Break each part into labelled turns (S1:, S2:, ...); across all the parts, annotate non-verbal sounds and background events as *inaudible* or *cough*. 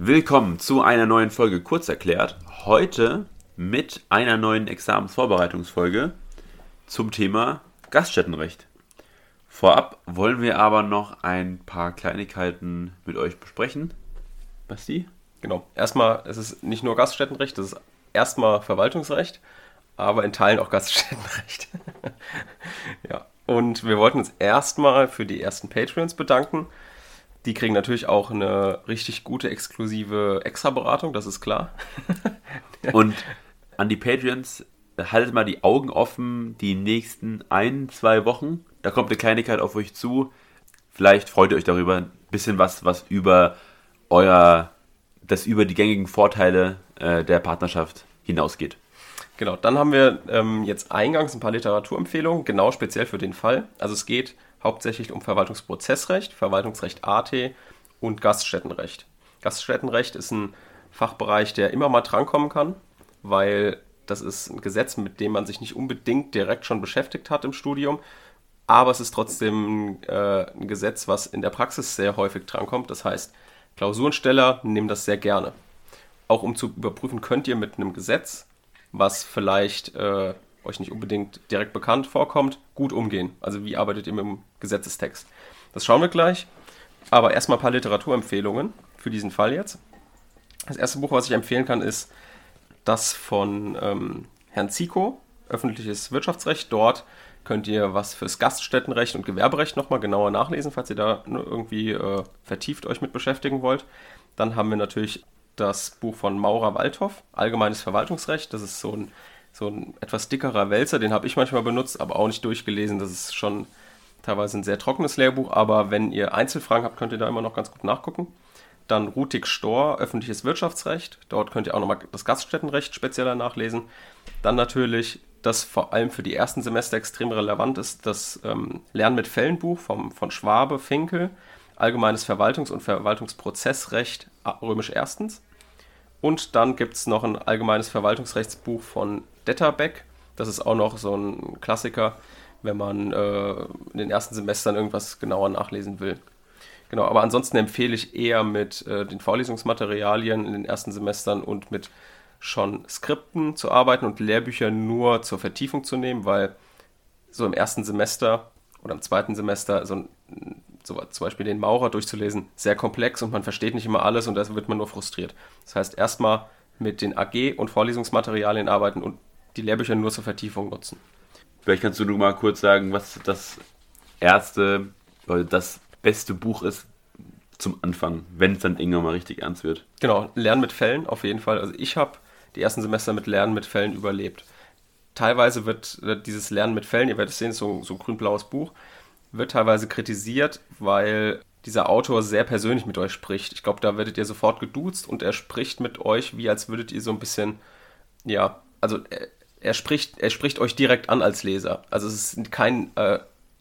S1: Willkommen zu einer neuen Folge Kurz erklärt. Heute mit einer neuen Examensvorbereitungsfolge zum Thema Gaststättenrecht. Vorab wollen wir aber noch ein paar Kleinigkeiten mit euch besprechen. Basti?
S2: Genau. Erstmal, es ist nicht nur Gaststättenrecht, es ist erstmal Verwaltungsrecht, aber in Teilen auch Gaststättenrecht. *laughs* ja. Und wir wollten uns erstmal für die ersten Patreons bedanken. Die kriegen natürlich auch eine richtig gute exklusive Extra-Beratung, das ist klar. *laughs*
S1: Und an die Patreons, haltet mal die Augen offen die nächsten ein, zwei Wochen. Da kommt eine Kleinigkeit auf euch zu. Vielleicht freut ihr euch darüber ein bisschen was, was über euer, das über die gängigen Vorteile äh, der Partnerschaft hinausgeht.
S2: Genau, dann haben wir ähm, jetzt eingangs ein paar Literaturempfehlungen, genau speziell für den Fall. Also es geht hauptsächlich um Verwaltungsprozessrecht, Verwaltungsrecht AT und Gaststättenrecht. Gaststättenrecht ist ein Fachbereich, der immer mal drankommen kann, weil das ist ein Gesetz, mit dem man sich nicht unbedingt direkt schon beschäftigt hat im Studium, aber es ist trotzdem äh, ein Gesetz, was in der Praxis sehr häufig drankommt. Das heißt, Klausurensteller nehmen das sehr gerne. Auch um zu überprüfen, könnt ihr mit einem Gesetz, was vielleicht äh, euch nicht unbedingt direkt bekannt vorkommt, gut umgehen. Also wie arbeitet ihr mit dem Gesetzestext? Das schauen wir gleich. Aber erstmal ein paar Literaturempfehlungen für diesen Fall jetzt. Das erste Buch, was ich empfehlen kann, ist das von ähm, Herrn Zico, Öffentliches Wirtschaftsrecht. Dort könnt ihr was fürs Gaststättenrecht und Gewerberecht nochmal genauer nachlesen, falls ihr da irgendwie äh, vertieft euch mit beschäftigen wollt. Dann haben wir natürlich das Buch von Maurer Waldhoff, Allgemeines Verwaltungsrecht. Das ist so ein so ein etwas dickerer Wälzer, den habe ich manchmal benutzt, aber auch nicht durchgelesen. Das ist schon teilweise ein sehr trockenes Lehrbuch, aber wenn ihr Einzelfragen habt, könnt ihr da immer noch ganz gut nachgucken. Dann Rutik Stor, öffentliches Wirtschaftsrecht. Dort könnt ihr auch nochmal das Gaststättenrecht spezieller nachlesen. Dann natürlich, das vor allem für die ersten Semester extrem relevant ist, das ähm, Lernen mit Fällenbuch vom, von Schwabe, Finkel, Allgemeines Verwaltungs- und Verwaltungsprozessrecht, römisch erstens. Und dann gibt es noch ein allgemeines Verwaltungsrechtsbuch von Detterbeck. Das ist auch noch so ein Klassiker, wenn man äh, in den ersten Semestern irgendwas genauer nachlesen will. Genau, aber ansonsten empfehle ich eher mit äh, den Vorlesungsmaterialien in den ersten Semestern und mit schon Skripten zu arbeiten und Lehrbücher nur zur Vertiefung zu nehmen, weil so im ersten Semester oder im zweiten Semester so, so zum Beispiel den Maurer durchzulesen, sehr komplex und man versteht nicht immer alles und da wird man nur frustriert. Das heißt, erstmal mit den AG- und Vorlesungsmaterialien arbeiten und die Lehrbücher nur zur Vertiefung nutzen.
S1: Vielleicht kannst du nur mal kurz sagen, was das erste oder das beste Buch ist zum Anfang, wenn es dann irgendwann mal richtig ernst wird.
S2: Genau, Lernen mit Fällen auf jeden Fall. Also ich habe die ersten Semester mit Lernen mit Fällen überlebt. Teilweise wird dieses Lernen mit Fällen, ihr werdet es sehen, so, so ein grün-blaues Buch, wird teilweise kritisiert, weil dieser Autor sehr persönlich mit euch spricht. Ich glaube, da werdet ihr sofort geduzt und er spricht mit euch, wie als würdet ihr so ein bisschen, ja, also er, er spricht, er spricht euch direkt an als Leser. Also es ist kein äh,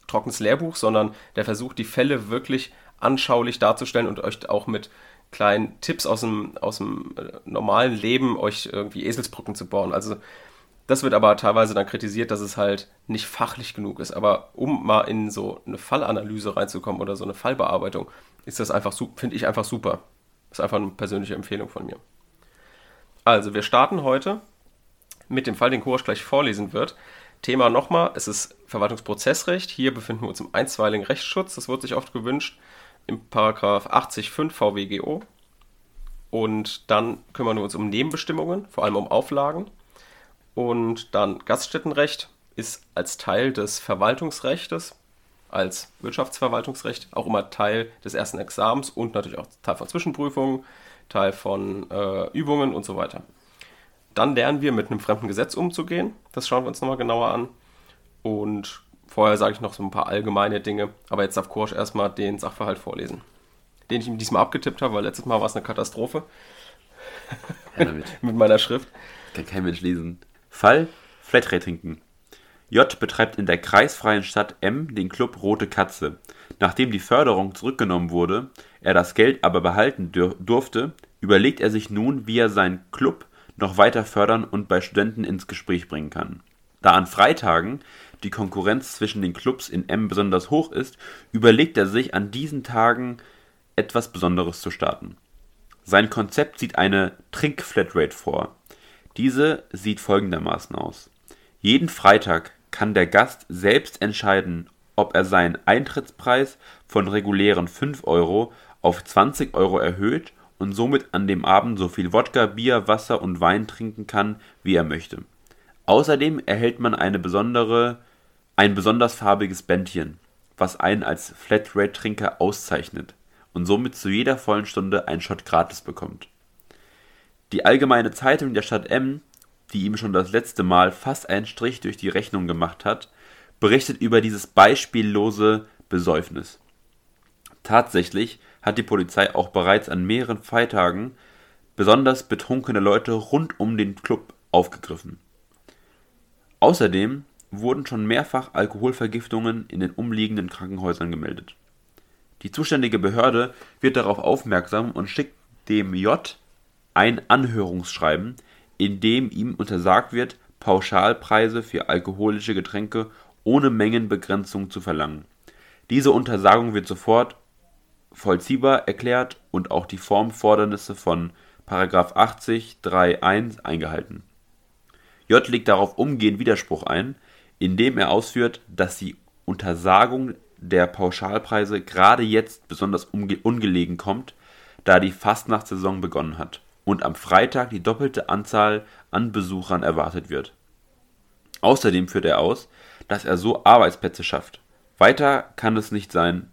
S2: trockenes Lehrbuch, sondern der versucht, die Fälle wirklich anschaulich darzustellen und euch auch mit kleinen Tipps aus dem, aus dem äh, normalen Leben euch irgendwie Eselsbrücken zu bauen. Also das wird aber teilweise dann kritisiert, dass es halt nicht fachlich genug ist. Aber um mal in so eine Fallanalyse reinzukommen oder so eine Fallbearbeitung, ist das einfach, finde ich einfach super. Das ist einfach eine persönliche Empfehlung von mir. Also, wir starten heute mit dem Fall, den Kurs gleich vorlesen wird. Thema nochmal, es ist Verwaltungsprozessrecht. Hier befinden wir uns im einstweiligen Rechtsschutz. Das wird sich oft gewünscht im Paragraph 80.5 VWGO. Und dann kümmern wir uns um Nebenbestimmungen, vor allem um Auflagen. Und dann Gaststättenrecht ist als Teil des Verwaltungsrechtes, als Wirtschaftsverwaltungsrecht auch immer Teil des ersten Examens und natürlich auch Teil von Zwischenprüfungen, Teil von äh, Übungen und so weiter. Dann lernen wir mit einem fremden Gesetz umzugehen. Das schauen wir uns nochmal genauer an. Und vorher sage ich noch so ein paar allgemeine Dinge. Aber jetzt darf Korsch erstmal den Sachverhalt vorlesen. Den ich ihm diesmal abgetippt habe, weil letztes Mal war es eine Katastrophe. Ja, *laughs* mit meiner Schrift.
S1: Kann kein Mensch lesen. Fall Flatratinken. J betreibt in der kreisfreien Stadt M den Club Rote Katze. Nachdem die Förderung zurückgenommen wurde, er das Geld aber behalten durfte, überlegt er sich nun, wie er seinen Club noch weiter fördern und bei Studenten ins Gespräch bringen kann. Da an Freitagen die Konkurrenz zwischen den Clubs in M besonders hoch ist, überlegt er sich an diesen Tagen etwas Besonderes zu starten. Sein Konzept sieht eine Trinkflatrate vor. Diese sieht folgendermaßen aus. Jeden Freitag kann der Gast selbst entscheiden, ob er seinen Eintrittspreis von regulären 5 Euro auf 20 Euro erhöht und somit an dem Abend so viel Wodka, Bier, Wasser und Wein trinken kann, wie er möchte. Außerdem erhält man eine besondere, ein besonders farbiges Bändchen, was einen als Flatrate-Trinker auszeichnet und somit zu jeder vollen Stunde einen Shot gratis bekommt. Die Allgemeine Zeitung der Stadt M, die ihm schon das letzte Mal fast einen Strich durch die Rechnung gemacht hat, berichtet über dieses beispiellose Besäufnis. Tatsächlich hat die Polizei auch bereits an mehreren Freitagen besonders betrunkene Leute rund um den Club aufgegriffen. Außerdem wurden schon mehrfach Alkoholvergiftungen in den umliegenden Krankenhäusern gemeldet. Die zuständige Behörde wird darauf aufmerksam und schickt dem J ein Anhörungsschreiben, in dem ihm untersagt wird, Pauschalpreise für alkoholische Getränke ohne Mengenbegrenzung zu verlangen. Diese Untersagung wird sofort vollziehbar erklärt und auch die Formfordernisse von § 80 3.1 eingehalten. J legt darauf umgehend Widerspruch ein, indem er ausführt, dass die Untersagung der Pauschalpreise gerade jetzt besonders ungelegen kommt, da die Fastnachtssaison begonnen hat und am Freitag die doppelte Anzahl an Besuchern erwartet wird. Außerdem führt er aus, dass er so Arbeitsplätze schafft. Weiter kann es nicht sein,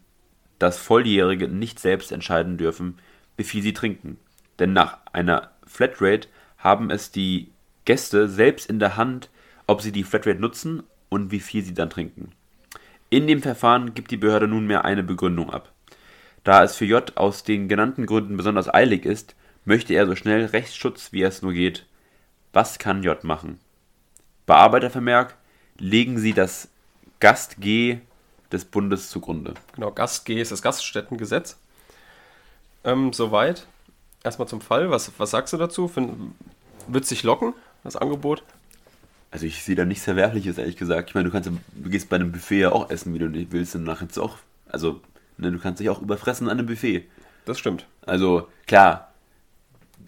S1: dass Volljährige nicht selbst entscheiden dürfen, wie viel sie trinken. Denn nach einer Flatrate haben es die Gäste selbst in der Hand, ob sie die Flatrate nutzen und wie viel sie dann trinken. In dem Verfahren gibt die Behörde nunmehr eine Begründung ab. Da es für J aus den genannten Gründen besonders eilig ist, möchte er so schnell Rechtsschutz wie es nur geht. Was kann J machen? Bearbeitervermerk, legen Sie das Gast G des Bundes zugrunde.
S2: Genau, Gast G ist das Gaststättengesetz. Ähm, soweit. Erstmal zum Fall. Was, was sagst du dazu? Wird es sich locken, das Angebot?
S1: Also ich sehe da nichts Verwerfliches, ehrlich gesagt. Ich meine, du kannst, du gehst bei einem Buffet ja auch essen, wie du nicht willst, und nachher auch, also, ne, du kannst dich auch überfressen an einem Buffet.
S2: Das stimmt.
S1: Also, klar,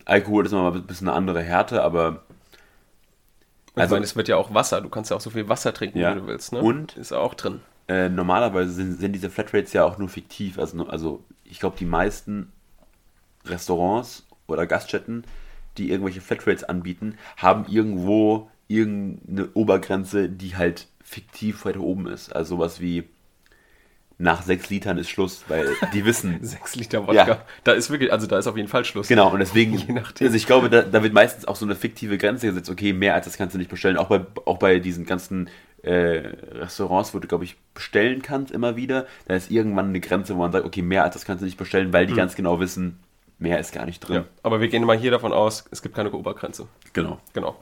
S1: Alkohol ist nochmal ein bisschen eine andere Härte, aber.
S2: Also, ich meine, es wird ja auch Wasser. Du kannst ja auch so viel Wasser trinken,
S1: ja.
S2: wie du willst. Ne?
S1: Und
S2: ist auch drin.
S1: Äh, normalerweise sind, sind, diese Flatrates ja auch nur fiktiv. Also, also ich glaube, die meisten Restaurants oder Gaststätten, die irgendwelche Flatrates anbieten, haben irgendwo irgendeine Obergrenze, die halt fiktiv weiter oben ist. Also sowas wie nach sechs Litern ist Schluss, weil die wissen. *laughs*
S2: sechs Liter Wodka. Ja. Da ist wirklich, also da ist auf jeden Fall Schluss.
S1: Genau, und deswegen, *laughs* also ich glaube, da, da, wird meistens auch so eine fiktive Grenze gesetzt, okay, mehr als das kannst du nicht bestellen. Auch bei, auch bei diesen ganzen äh, Restaurants, wo du, glaube ich, bestellen kannst immer wieder, da ist irgendwann eine Grenze, wo man sagt, okay, mehr als das kannst du nicht bestellen, weil die hm. ganz genau wissen, mehr ist gar nicht drin. Ja,
S2: aber wir gehen mal hier davon aus, es gibt keine Obergrenze.
S1: Genau.
S2: Genau.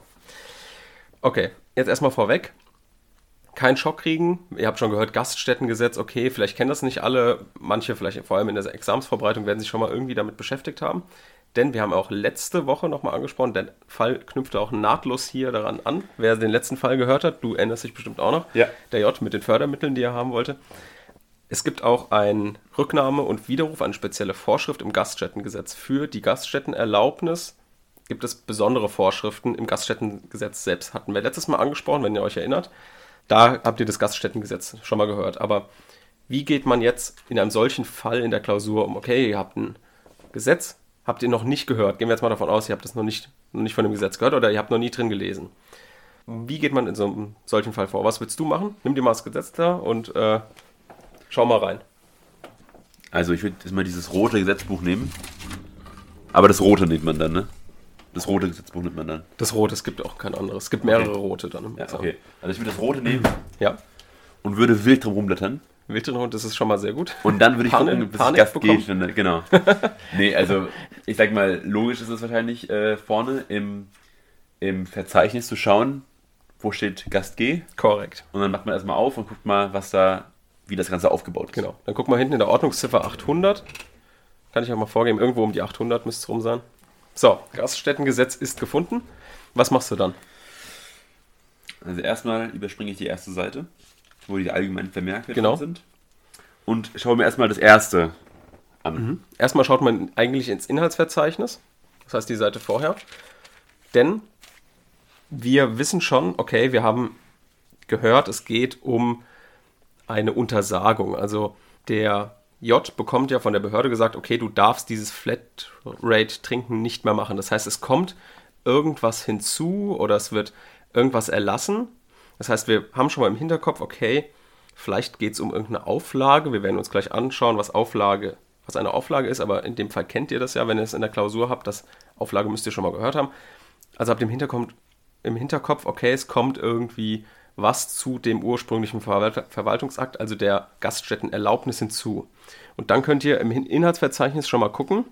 S2: Okay, jetzt erstmal vorweg keinen Schock kriegen. Ihr habt schon gehört, Gaststättengesetz, okay, vielleicht kennen das nicht alle. Manche, vielleicht vor allem in der Examsvorbereitung, werden sich schon mal irgendwie damit beschäftigt haben. Denn wir haben auch letzte Woche nochmal angesprochen, der Fall knüpfte auch nahtlos hier daran an. Wer den letzten Fall gehört hat, du erinnerst dich bestimmt auch noch.
S1: Ja.
S2: Der J mit den Fördermitteln, die er haben wollte. Es gibt auch ein Rücknahme und Widerruf, eine spezielle Vorschrift im Gaststättengesetz. Für die Gaststättenerlaubnis gibt es besondere Vorschriften im Gaststättengesetz selbst. Hatten wir letztes Mal angesprochen, wenn ihr euch erinnert. Da habt ihr das Gaststättengesetz schon mal gehört. Aber wie geht man jetzt in einem solchen Fall in der Klausur um? Okay, ihr habt ein Gesetz, habt ihr noch nicht gehört. Gehen wir jetzt mal davon aus, ihr habt das noch nicht, noch nicht von dem Gesetz gehört oder ihr habt noch nie drin gelesen. Wie geht man in so einem solchen Fall vor? Was willst du machen? Nimm dir mal das Gesetz da und äh, schau mal rein.
S1: Also ich würde jetzt mal dieses rote Gesetzbuch nehmen. Aber das rote nimmt man dann, ne? Das rote Gesetzbuch nimmt man dann.
S2: Das rote, es gibt auch kein anderes. Es gibt mehrere okay. rote dann.
S1: Ja, okay. Also ich würde das rote nehmen.
S2: Ja.
S1: Und würde wild drum rumblättern.
S2: Wild drum, das ist schon mal sehr gut.
S1: Und dann würde ich Panik, gucken, bis Panik Gast geht. Genau. *laughs* nee, also ich sag mal, logisch ist es wahrscheinlich äh, vorne im, im Verzeichnis zu schauen, wo steht Gast G.
S2: Korrekt.
S1: Und dann macht man erstmal auf und guckt mal, was da, wie das Ganze aufgebaut ist.
S2: Genau. Dann guck mal hinten in der Ordnungsziffer 800. Kann ich auch mal vorgeben, irgendwo um die 800 müsste es rum sein. So, Gaststättengesetz ist gefunden. Was machst du dann?
S1: Also erstmal überspringe ich die erste Seite, wo die allgemeinen Vermerke
S2: genau.
S1: sind. Und schaue mir erstmal das erste an.
S2: Mhm. Erstmal schaut man eigentlich ins Inhaltsverzeichnis, das heißt die Seite vorher. Denn wir wissen schon, okay, wir haben gehört, es geht um eine Untersagung. Also der J bekommt ja von der Behörde gesagt, okay, du darfst dieses Flatrate-Trinken nicht mehr machen. Das heißt, es kommt irgendwas hinzu oder es wird irgendwas erlassen. Das heißt, wir haben schon mal im Hinterkopf, okay, vielleicht geht es um irgendeine Auflage. Wir werden uns gleich anschauen, was Auflage, was eine Auflage ist, aber in dem Fall kennt ihr das ja, wenn ihr es in der Klausur habt, das Auflage müsst ihr schon mal gehört haben. Also habt im Hinterkopf, im Hinterkopf, okay, es kommt irgendwie was zu dem ursprünglichen Verwaltungsakt, also der Gaststättenerlaubnis hinzu. Und dann könnt ihr im Inhaltsverzeichnis schon mal gucken.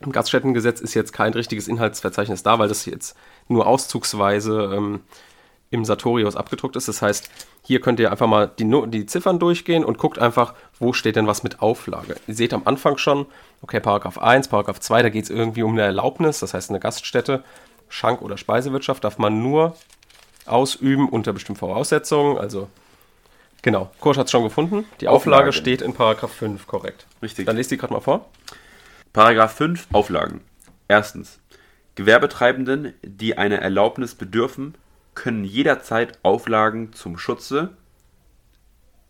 S2: Im Gaststättengesetz ist jetzt kein richtiges Inhaltsverzeichnis da, weil das jetzt nur auszugsweise ähm, im Sartorius abgedruckt ist. Das heißt, hier könnt ihr einfach mal die, die Ziffern durchgehen und guckt einfach, wo steht denn was mit Auflage. Ihr seht am Anfang schon, okay, Paragraph 1, Paragraph 2, da geht es irgendwie um eine Erlaubnis, das heißt eine Gaststätte, Schank- oder Speisewirtschaft darf man nur ausüben unter bestimmten Voraussetzungen. Also genau, Kursch hat es schon gefunden. Die Auflage Auflagen. steht in Paragraph 5, korrekt.
S1: Richtig.
S2: Dann lest die gerade mal vor.
S1: Paragraph 5 Auflagen. Erstens. Gewerbetreibenden, die einer Erlaubnis bedürfen, können jederzeit Auflagen zum Schutze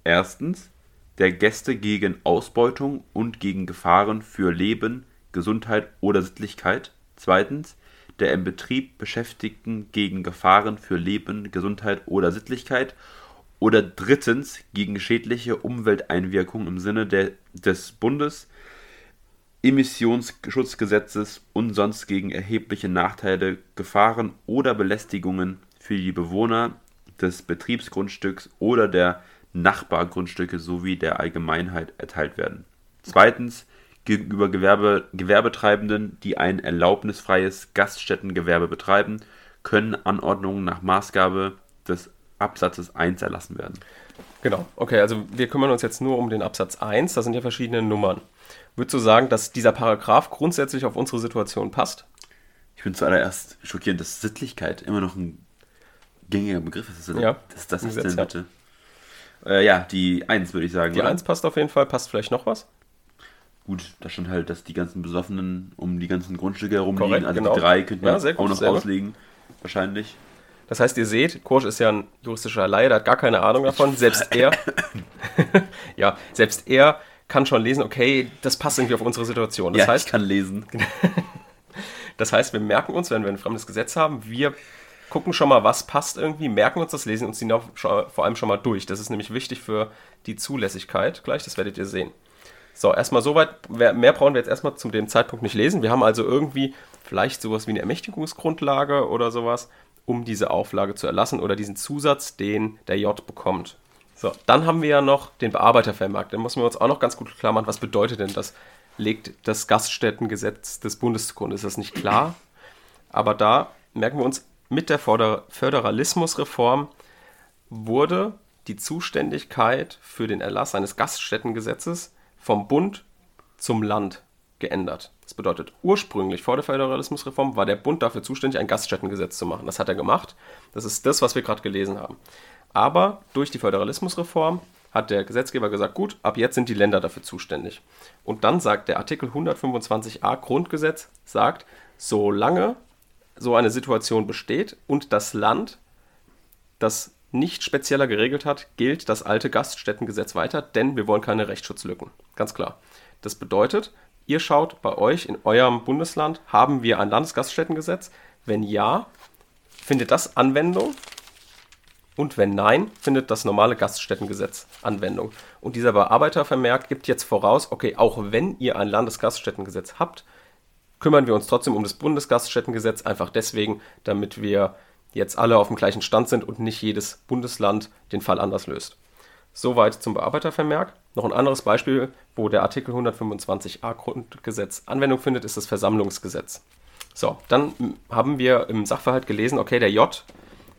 S1: erstens der Gäste gegen Ausbeutung und gegen Gefahren für Leben, Gesundheit oder Sittlichkeit. Zweitens der im Betrieb Beschäftigten gegen Gefahren für Leben, Gesundheit oder Sittlichkeit oder drittens gegen schädliche Umwelteinwirkungen im Sinne der, des Bundes, Emissionsschutzgesetzes und sonst gegen erhebliche Nachteile, Gefahren oder Belästigungen für die Bewohner des Betriebsgrundstücks oder der Nachbargrundstücke sowie der Allgemeinheit erteilt werden. Zweitens gegenüber Gewerbe, Gewerbetreibenden, die ein erlaubnisfreies Gaststättengewerbe betreiben, können Anordnungen nach Maßgabe des Absatzes 1 erlassen werden.
S2: Genau, okay, also wir kümmern uns jetzt nur um den Absatz 1, da sind ja verschiedene Nummern. Würdest du sagen, dass dieser Paragraph grundsätzlich auf unsere Situation passt?
S1: Ich bin zuallererst schockierend, dass Sittlichkeit immer noch ein gängiger Begriff ist.
S2: Ja,
S1: das, das ist denn bitte? Ja. Äh, ja, die 1 würde ich sagen.
S2: Die oder? 1 passt auf jeden Fall. Passt vielleicht noch was?
S1: Gut, da stand halt, dass die ganzen Besoffenen um die ganzen Grundstücke herumliegen.
S2: Korrekt,
S1: also
S2: genau.
S1: die drei könnten
S2: ja,
S1: wir auch noch auslegen. Wahrscheinlich.
S2: Das heißt, ihr seht, Korsch ist ja ein juristischer Laie, der hat gar keine Ahnung davon. Selbst *laughs* er, *laughs* ja, selbst er kann schon lesen, okay, das passt irgendwie auf unsere Situation. Das
S1: ja,
S2: heißt,
S1: ich kann lesen. *laughs*
S2: das heißt, wir merken uns, wenn wir ein fremdes Gesetz haben, wir gucken schon mal, was passt irgendwie, merken uns das, lesen uns die vor allem schon mal durch. Das ist nämlich wichtig für die Zulässigkeit. Gleich, das werdet ihr sehen. So, erstmal soweit. Mehr brauchen wir jetzt erstmal zu dem Zeitpunkt nicht lesen. Wir haben also irgendwie vielleicht sowas wie eine Ermächtigungsgrundlage oder sowas, um diese Auflage zu erlassen oder diesen Zusatz, den der J bekommt. So, dann haben wir ja noch den Bearbeitervermerk. Da müssen wir uns auch noch ganz gut klar machen, was bedeutet denn das? Legt das Gaststättengesetz des Bundes zugrunde? Ist das nicht klar? Aber da merken wir uns, mit der Föderalismusreform wurde die Zuständigkeit für den Erlass eines Gaststättengesetzes vom Bund zum Land geändert. Das bedeutet, ursprünglich vor der Föderalismusreform war der Bund dafür zuständig, ein Gaststättengesetz zu machen. Das hat er gemacht. Das ist das, was wir gerade gelesen haben. Aber durch die Föderalismusreform hat der Gesetzgeber gesagt, gut, ab jetzt sind die Länder dafür zuständig. Und dann sagt der Artikel 125a Grundgesetz, sagt, solange so eine Situation besteht und das Land das nicht spezieller geregelt hat, gilt das alte Gaststättengesetz weiter, denn wir wollen keine Rechtsschutzlücken. Ganz klar. Das bedeutet, ihr schaut bei euch in eurem Bundesland, haben wir ein Landesgaststättengesetz? Wenn ja, findet das Anwendung? Und wenn nein, findet das normale Gaststättengesetz Anwendung. Und dieser Bearbeitervermerk gibt jetzt voraus, okay, auch wenn ihr ein Landesgaststättengesetz habt, kümmern wir uns trotzdem um das Bundesgaststättengesetz, einfach deswegen, damit wir jetzt alle auf dem gleichen Stand sind und nicht jedes Bundesland den Fall anders löst. Soweit zum Bearbeitervermerk. Noch ein anderes Beispiel, wo der Artikel 125a Grundgesetz Anwendung findet, ist das Versammlungsgesetz. So, dann haben wir im Sachverhalt gelesen, okay, der J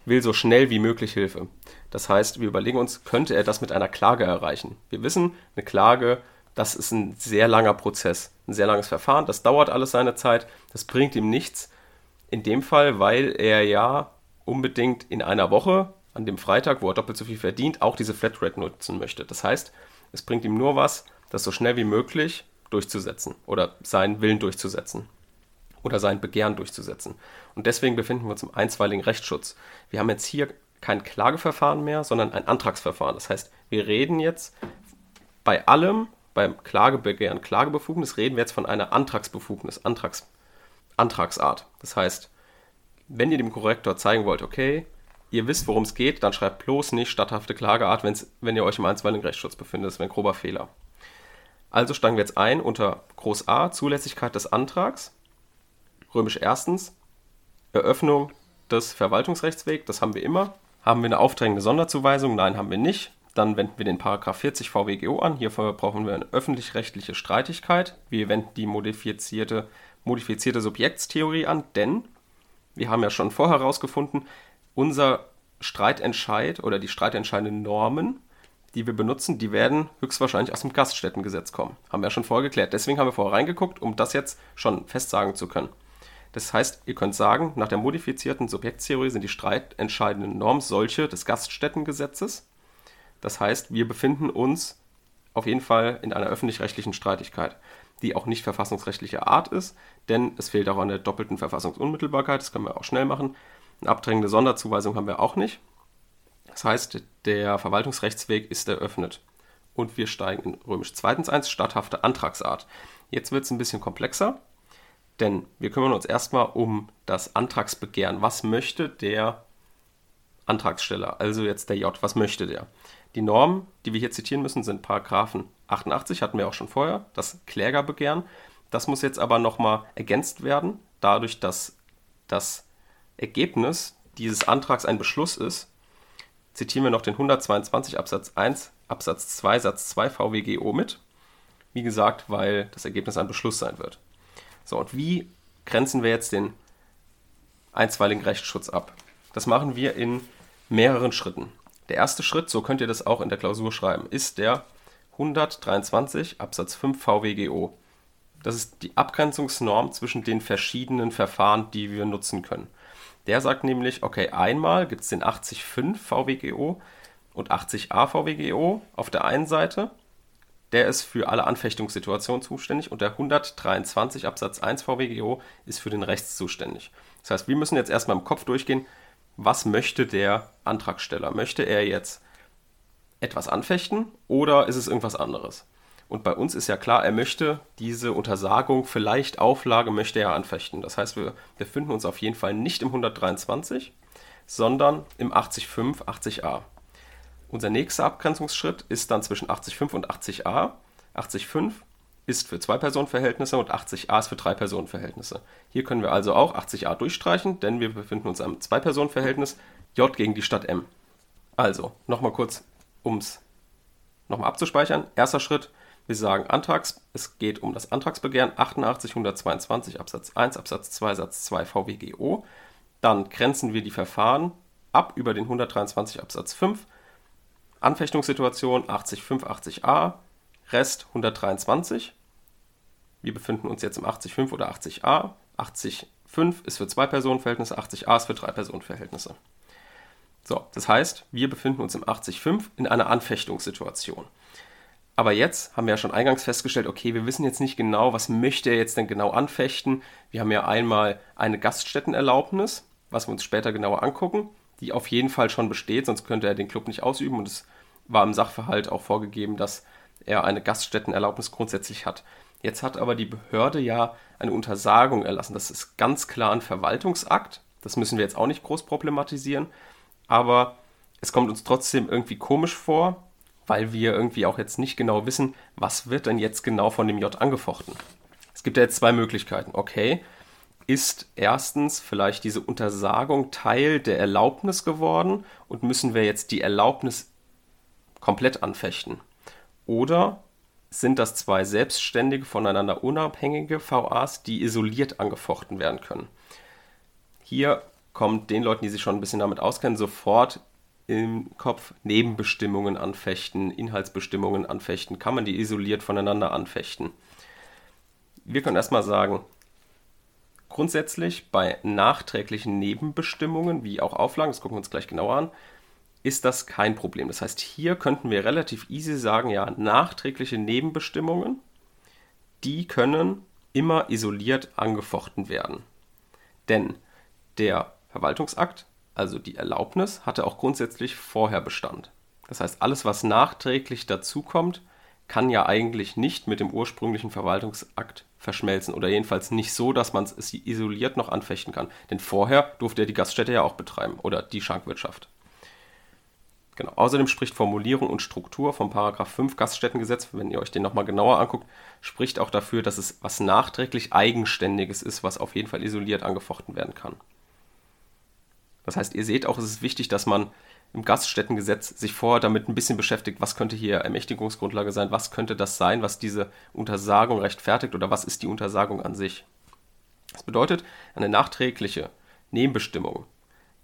S2: will so schnell wie möglich Hilfe. Das heißt, wir überlegen uns, könnte er das mit einer Klage erreichen? Wir wissen, eine Klage, das ist ein sehr langer Prozess, ein sehr langes Verfahren, das dauert alles seine Zeit, das bringt ihm nichts. In dem Fall, weil er ja unbedingt in einer Woche, an dem Freitag, wo er doppelt so viel verdient, auch diese Flatrate nutzen möchte. Das heißt, es bringt ihm nur was, das so schnell wie möglich durchzusetzen oder seinen Willen durchzusetzen oder sein Begehren durchzusetzen. Und deswegen befinden wir uns im einstweiligen Rechtsschutz. Wir haben jetzt hier kein Klageverfahren mehr, sondern ein Antragsverfahren. Das heißt, wir reden jetzt bei allem, beim Klagebegehren, Klagebefugnis, reden wir jetzt von einer Antragsbefugnis, Antrags, Antragsart. Das heißt, wenn ihr dem Korrektor zeigen wollt, okay, ihr wisst, worum es geht, dann schreibt bloß nicht statthafte Klageart, wenn ihr euch im einstweiligen Rechtsschutz befindet. Das wäre ein grober Fehler. Also steigen wir jetzt ein unter Groß A, Zulässigkeit des Antrags. Römisch erstens, Eröffnung des Verwaltungsrechtswegs, das haben wir immer. Haben wir eine aufdrängende Sonderzuweisung? Nein, haben wir nicht. Dann wenden wir den Paragraph 40 VWGO an. Hierfür brauchen wir eine öffentlich-rechtliche Streitigkeit. Wir wenden die modifizierte, modifizierte Subjektstheorie an, denn wir haben ja schon vorher herausgefunden, unser Streitentscheid oder die streitentscheidenden Normen, die wir benutzen, die werden höchstwahrscheinlich aus dem Gaststättengesetz kommen. Haben wir ja schon vorher geklärt. Deswegen haben wir vorher reingeguckt, um das jetzt schon festsagen zu können. Das heißt, ihr könnt sagen, nach der modifizierten Subjekttheorie sind die streitentscheidenden Normen solche des Gaststättengesetzes. Das heißt, wir befinden uns auf jeden Fall in einer öffentlich-rechtlichen Streitigkeit, die auch nicht verfassungsrechtlicher Art ist, denn es fehlt auch an der doppelten Verfassungsunmittelbarkeit, das können wir auch schnell machen. Eine abdrängende Sonderzuweisung haben wir auch nicht. Das heißt, der Verwaltungsrechtsweg ist eröffnet. Und wir steigen in römisch zweitens 1, statthafte Antragsart. Jetzt wird es ein bisschen komplexer. Denn wir kümmern uns erstmal um das Antragsbegehren. Was möchte der Antragsteller, also jetzt der J, was möchte der? Die Normen, die wir hier zitieren müssen, sind Paragraphen 88, hatten wir auch schon vorher, das Klägerbegehren. Das muss jetzt aber nochmal ergänzt werden, dadurch, dass das Ergebnis dieses Antrags ein Beschluss ist. Zitieren wir noch den 122 Absatz 1 Absatz 2 Satz 2 VWGO mit. Wie gesagt, weil das Ergebnis ein Beschluss sein wird. So, und wie grenzen wir jetzt den einstweiligen Rechtsschutz ab? Das machen wir in mehreren Schritten. Der erste Schritt, so könnt ihr das auch in der Klausur schreiben, ist der 123 Absatz 5 VWGO. Das ist die Abgrenzungsnorm zwischen den verschiedenen Verfahren, die wir nutzen können. Der sagt nämlich, okay, einmal gibt es den 80.5 VWGO und 80a VWGO auf der einen Seite der ist für alle Anfechtungssituationen zuständig und der 123 Absatz 1 VWGO ist für den Rechts zuständig. Das heißt, wir müssen jetzt erstmal im Kopf durchgehen, was möchte der Antragsteller? Möchte er jetzt etwas anfechten oder ist es irgendwas anderes? Und bei uns ist ja klar, er möchte diese Untersagung, vielleicht Auflage, möchte er anfechten. Das heißt, wir befinden uns auf jeden Fall nicht im 123, sondern im 80.5, 80a. Unser nächster Abgrenzungsschritt ist dann zwischen 80.5 und 80a. 80.5 ist für Zwei-Personen-Verhältnisse und 80a ist für Drei-Personen-Verhältnisse. Hier können wir also auch 80a durchstreichen, denn wir befinden uns am Zwei-Personen-Verhältnis J gegen die Stadt M. Also, nochmal kurz, um es nochmal abzuspeichern. Erster Schritt, wir sagen Antrags, es geht um das Antragsbegehren 88 122 Absatz 1 Absatz 2 Satz 2 VWGO. Dann grenzen wir die Verfahren ab über den 123 Absatz 5 Anfechtungssituation 80.5, 80a, Rest 123. Wir befinden uns jetzt im 80.5 oder 80a. 80.5 ist für Zwei-Personen-Verhältnisse, 80a ist für Drei-Personen-Verhältnisse. So, das heißt, wir befinden uns im 80.5 in einer Anfechtungssituation. Aber jetzt haben wir ja schon eingangs festgestellt, okay, wir wissen jetzt nicht genau, was möchte er jetzt denn genau anfechten. Wir haben ja einmal eine Gaststättenerlaubnis, was wir uns später genauer angucken die auf jeden Fall schon besteht, sonst könnte er den Club nicht ausüben und es war im Sachverhalt auch vorgegeben, dass er eine Gaststättenerlaubnis grundsätzlich hat. Jetzt hat aber die Behörde ja eine Untersagung erlassen. Das ist ganz klar ein Verwaltungsakt. Das müssen wir jetzt auch nicht groß problematisieren. Aber es kommt uns trotzdem irgendwie komisch vor, weil wir irgendwie auch jetzt nicht genau wissen, was wird denn jetzt genau von dem J angefochten. Es gibt ja jetzt zwei Möglichkeiten. Okay, ist erstens vielleicht diese Untersagung Teil der Erlaubnis geworden und müssen wir jetzt die Erlaubnis komplett anfechten? Oder sind das zwei selbstständige, voneinander unabhängige VAs, die isoliert angefochten werden können? Hier kommt den Leuten, die sich schon ein bisschen damit auskennen, sofort im Kopf Nebenbestimmungen anfechten, Inhaltsbestimmungen anfechten. Kann man die isoliert voneinander anfechten? Wir können erstmal sagen, Grundsätzlich bei nachträglichen Nebenbestimmungen, wie auch Auflagen, das gucken wir uns gleich genauer an, ist das kein Problem. Das heißt, hier könnten wir relativ easy sagen, ja, nachträgliche Nebenbestimmungen, die können immer isoliert angefochten werden. Denn der Verwaltungsakt, also die Erlaubnis, hatte auch grundsätzlich vorher Bestand. Das heißt, alles, was nachträglich dazukommt, kann ja eigentlich nicht mit dem ursprünglichen Verwaltungsakt verschmelzen oder jedenfalls nicht so, dass man es isoliert noch anfechten kann. Denn vorher durfte er die Gaststätte ja auch betreiben oder die Schankwirtschaft. Genau. Außerdem spricht Formulierung und Struktur vom Paragraph 5 Gaststättengesetz, wenn ihr euch den nochmal genauer anguckt, spricht auch dafür, dass es was nachträglich Eigenständiges ist, was auf jeden Fall isoliert angefochten werden kann. Das heißt, ihr seht auch, es ist wichtig, dass man im Gaststättengesetz sich vorher damit ein bisschen beschäftigt, was könnte hier Ermächtigungsgrundlage sein, was könnte das sein, was diese Untersagung rechtfertigt oder was ist die Untersagung an sich. Das bedeutet, eine nachträgliche Nebenbestimmung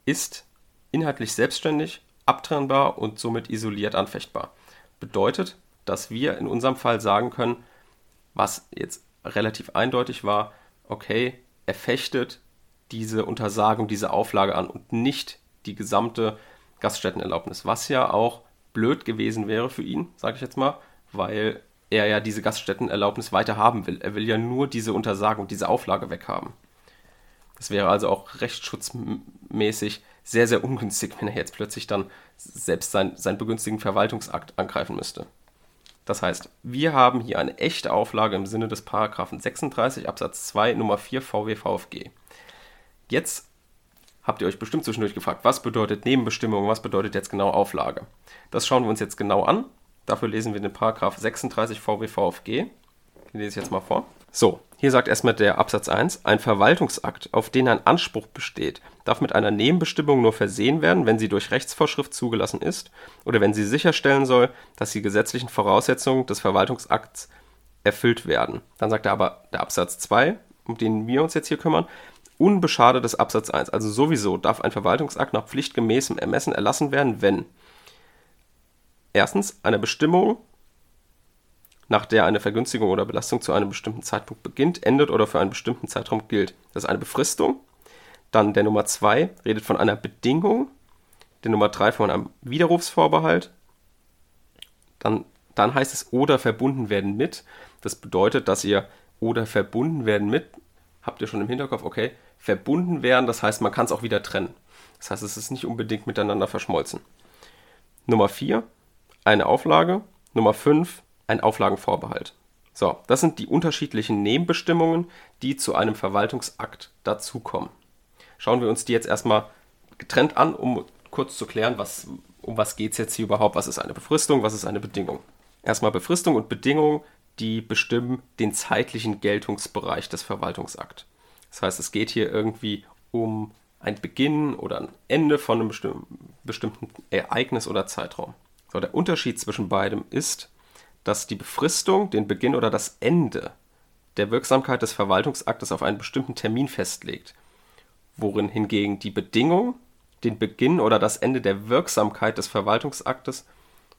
S2: ist inhaltlich selbstständig, abtrennbar und somit isoliert anfechtbar. Bedeutet, dass wir in unserem Fall sagen können, was jetzt relativ eindeutig war, okay, er fechtet diese Untersagung, diese Auflage an und nicht die gesamte Gaststättenerlaubnis, was ja auch blöd gewesen wäre für ihn, sage ich jetzt mal, weil er ja diese Gaststättenerlaubnis weiter haben will. Er will ja nur diese Untersagung, diese Auflage weghaben. Das wäre also auch rechtsschutzmäßig sehr, sehr ungünstig, wenn er jetzt plötzlich dann selbst sein, seinen begünstigten Verwaltungsakt angreifen müsste. Das heißt, wir haben hier eine echte Auflage im Sinne des Paragraphen 36 Absatz 2 Nummer 4 VWVFG. Jetzt habt ihr euch bestimmt zwischendurch gefragt, was bedeutet Nebenbestimmung, was bedeutet jetzt genau Auflage. Das schauen wir uns jetzt genau an. Dafür lesen wir den Paragraph 36 VWVFG. Den lese ich jetzt mal vor. So, hier sagt erstmal der Absatz 1, ein Verwaltungsakt, auf den ein Anspruch besteht, darf mit einer Nebenbestimmung nur versehen werden, wenn sie durch Rechtsvorschrift zugelassen ist oder wenn sie sicherstellen soll, dass die gesetzlichen Voraussetzungen des Verwaltungsakts erfüllt werden. Dann sagt er aber der Absatz 2, um den wir uns jetzt hier kümmern, unbeschadet des Absatz 1. Also sowieso darf ein Verwaltungsakt nach pflichtgemäßem Ermessen erlassen werden, wenn erstens eine Bestimmung, nach der eine Vergünstigung oder Belastung zu einem bestimmten Zeitpunkt beginnt, endet oder für einen bestimmten Zeitraum gilt. Das ist eine Befristung. Dann der Nummer 2 redet von einer Bedingung. Der Nummer 3 von einem Widerrufsvorbehalt. Dann, dann heißt es oder verbunden werden mit. Das bedeutet, dass ihr oder verbunden werden mit, habt ihr schon im Hinterkopf, okay, verbunden werden, das heißt, man kann es auch wieder trennen. Das heißt, es ist nicht unbedingt miteinander verschmolzen. Nummer 4, eine Auflage. Nummer 5, ein Auflagenvorbehalt. So, das sind die unterschiedlichen Nebenbestimmungen, die zu einem Verwaltungsakt dazukommen. Schauen wir uns die jetzt erstmal getrennt an, um kurz zu klären, was, um was geht es jetzt hier überhaupt, was ist eine Befristung, was ist eine Bedingung. Erstmal Befristung und Bedingung, die bestimmen den zeitlichen Geltungsbereich des Verwaltungsakts. Das heißt, es geht hier irgendwie um ein Beginn oder ein Ende von einem bestimmten Ereignis oder Zeitraum. So, der Unterschied zwischen beidem ist, dass die Befristung den Beginn oder das Ende der Wirksamkeit des Verwaltungsaktes auf einen bestimmten Termin festlegt, worin hingegen die Bedingung den Beginn oder das Ende der Wirksamkeit des Verwaltungsaktes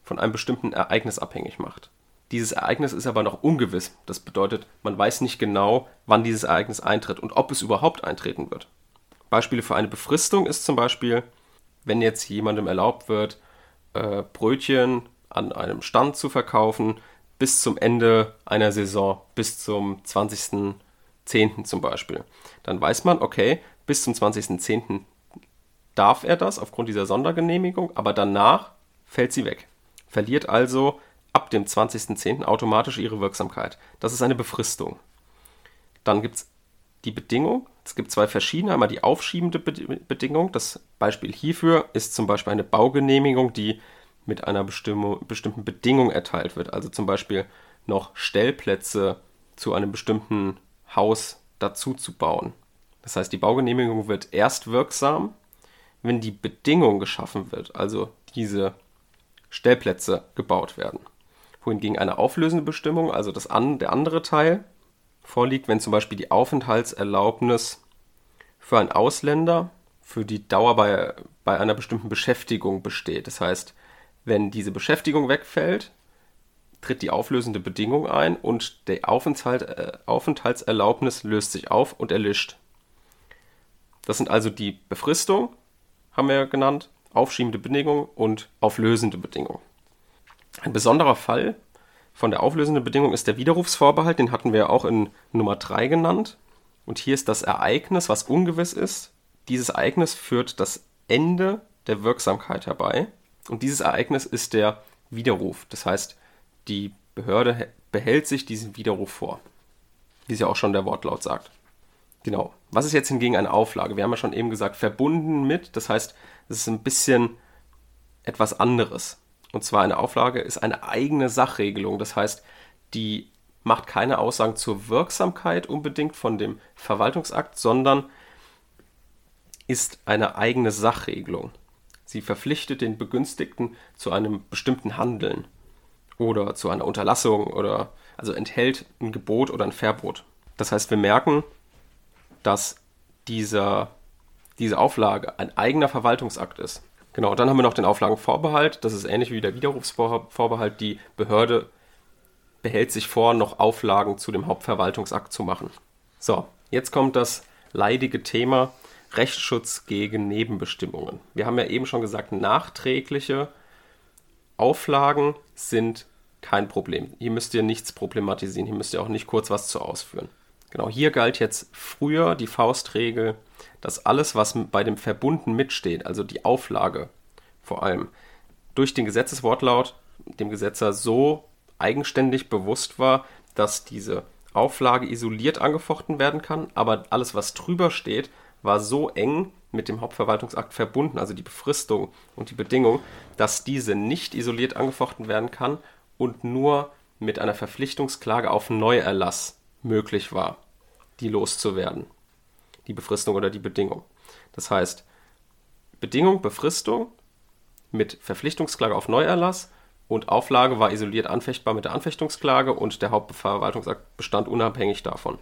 S2: von einem bestimmten Ereignis abhängig macht. Dieses Ereignis ist aber noch ungewiss. Das bedeutet, man weiß nicht genau, wann dieses Ereignis eintritt und ob es überhaupt eintreten wird. Beispiele für eine Befristung ist zum Beispiel, wenn jetzt jemandem erlaubt wird, äh, Brötchen an einem Stand zu verkaufen bis zum Ende einer Saison, bis zum 20.10. zum Beispiel. Dann weiß man, okay, bis zum 20.10. darf er das aufgrund dieser Sondergenehmigung, aber danach fällt sie weg. Verliert also ab dem 20.10. automatisch ihre Wirksamkeit. Das ist eine Befristung. Dann gibt es die Bedingung. Es gibt zwei verschiedene. Einmal die aufschiebende Bedingung. Das Beispiel hierfür ist zum Beispiel eine Baugenehmigung, die mit einer bestimmten Bedingung erteilt wird. Also zum Beispiel noch Stellplätze zu einem bestimmten Haus dazu zu bauen. Das heißt, die Baugenehmigung wird erst wirksam, wenn die Bedingung geschaffen wird, also diese Stellplätze gebaut werden wohingegen eine auflösende Bestimmung, also das an, der andere Teil, vorliegt, wenn zum Beispiel die Aufenthaltserlaubnis für einen Ausländer für die Dauer bei, bei einer bestimmten Beschäftigung besteht. Das heißt, wenn diese Beschäftigung wegfällt, tritt die auflösende Bedingung ein und die Aufenthalt, äh, Aufenthaltserlaubnis löst sich auf und erlischt. Das sind also die Befristung, haben wir genannt, aufschiebende Bedingung und auflösende Bedingung. Ein besonderer Fall von der auflösenden Bedingung ist der Widerrufsvorbehalt, den hatten wir auch in Nummer 3 genannt. Und hier ist das Ereignis, was ungewiss ist. Dieses Ereignis führt das Ende der Wirksamkeit herbei. Und dieses Ereignis ist der Widerruf. Das heißt, die Behörde behält sich diesen Widerruf vor. Wie es ja auch schon der Wortlaut sagt. Genau. Was ist jetzt hingegen eine Auflage? Wir haben ja schon eben gesagt, verbunden mit, das heißt, es ist ein bisschen etwas anderes. Und zwar eine Auflage ist eine eigene Sachregelung. Das heißt, die macht keine Aussagen zur Wirksamkeit unbedingt von dem Verwaltungsakt, sondern ist eine eigene Sachregelung. Sie verpflichtet den Begünstigten zu einem bestimmten Handeln oder zu einer Unterlassung oder also enthält ein Gebot oder ein Verbot. Das heißt, wir merken, dass dieser, diese Auflage ein eigener Verwaltungsakt ist. Genau, dann haben wir noch den Auflagenvorbehalt. Das ist ähnlich wie der Widerrufsvorbehalt. Die Behörde behält sich vor, noch Auflagen zu dem Hauptverwaltungsakt zu machen. So, jetzt kommt das leidige Thema Rechtsschutz gegen Nebenbestimmungen. Wir haben ja eben schon gesagt, nachträgliche Auflagen sind kein Problem. Hier müsst ihr nichts problematisieren, hier müsst ihr auch nicht kurz was zu ausführen. Genau, hier galt jetzt früher die Faustregel, dass alles, was bei dem Verbunden mitsteht, also die Auflage vor allem, durch den Gesetzeswortlaut dem Gesetzer so eigenständig bewusst war, dass diese Auflage isoliert angefochten werden kann, aber alles, was drüber steht, war so eng mit dem Hauptverwaltungsakt verbunden, also die Befristung und die Bedingung, dass diese nicht isoliert angefochten werden kann und nur mit einer Verpflichtungsklage auf Neuerlass möglich war, die loszuwerden die Befristung oder die Bedingung. Das heißt, Bedingung, Befristung mit Verpflichtungsklage auf Neuerlass und Auflage war isoliert anfechtbar mit der Anfechtungsklage und der Hauptverwaltungsakt bestand unabhängig davon.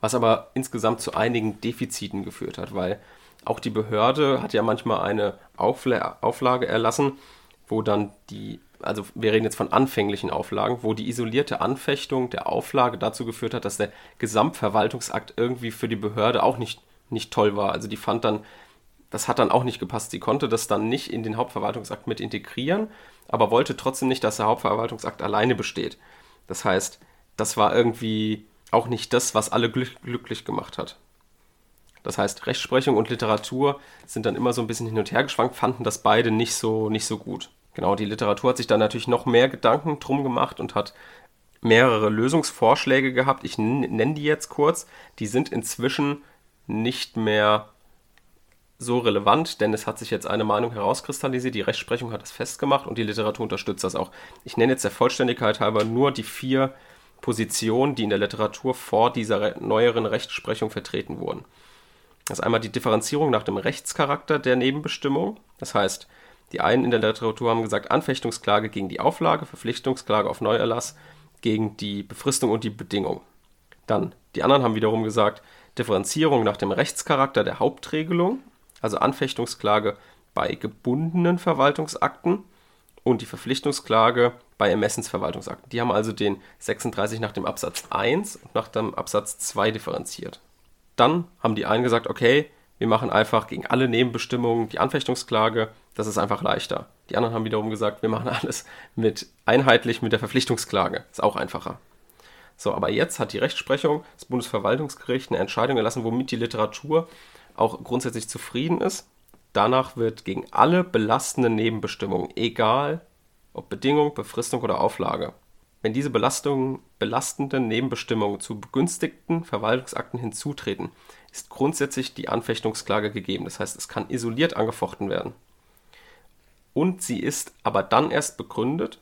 S2: Was aber insgesamt zu einigen Defiziten geführt hat, weil auch die Behörde hat ja manchmal eine Auflage erlassen, wo dann die, also wir reden jetzt von anfänglichen Auflagen, wo die isolierte Anfechtung der Auflage dazu geführt hat, dass der Gesamtverwaltungsakt irgendwie für die Behörde auch nicht, nicht toll war. Also die fand dann, das hat dann auch nicht gepasst. Sie konnte das dann nicht in den Hauptverwaltungsakt mit integrieren, aber wollte trotzdem nicht, dass der Hauptverwaltungsakt alleine besteht. Das heißt, das war irgendwie auch nicht das, was alle glücklich gemacht hat. Das heißt, Rechtsprechung und Literatur sind dann immer so ein bisschen hin und her geschwankt, fanden das beide nicht so, nicht so gut. Genau, die Literatur hat sich dann natürlich noch mehr Gedanken drum gemacht und hat mehrere Lösungsvorschläge gehabt. Ich nenne die jetzt kurz. Die sind inzwischen nicht mehr so relevant, denn es hat sich jetzt eine Meinung herauskristallisiert. Die Rechtsprechung hat das festgemacht und die Literatur unterstützt das auch. Ich nenne jetzt der Vollständigkeit halber nur die vier Positionen, die in der Literatur vor dieser neueren Rechtsprechung vertreten wurden. Das ist einmal die Differenzierung nach dem Rechtscharakter der Nebenbestimmung. Das heißt, die einen in der Literatur haben gesagt, Anfechtungsklage gegen die Auflage, Verpflichtungsklage auf Neuerlass gegen die Befristung und die Bedingung. Dann, die anderen haben wiederum gesagt, Differenzierung nach dem Rechtscharakter der Hauptregelung, also Anfechtungsklage bei gebundenen Verwaltungsakten und die Verpflichtungsklage bei Ermessensverwaltungsakten. Die haben also den 36 nach dem Absatz 1 und nach dem Absatz 2 differenziert. Dann haben die einen gesagt, okay, wir machen einfach gegen alle Nebenbestimmungen die Anfechtungsklage, das ist einfach leichter. Die anderen haben wiederum gesagt, wir machen alles mit einheitlich mit der Verpflichtungsklage, ist auch einfacher. So, aber jetzt hat die Rechtsprechung, das Bundesverwaltungsgericht, eine Entscheidung erlassen, womit die Literatur auch grundsätzlich zufrieden ist. Danach wird gegen alle belastenden Nebenbestimmungen, egal ob Bedingung, Befristung oder Auflage, wenn diese belastenden Nebenbestimmungen zu begünstigten Verwaltungsakten hinzutreten, ist grundsätzlich die Anfechtungsklage gegeben. Das heißt, es kann isoliert angefochten werden. Und sie ist aber dann erst begründet,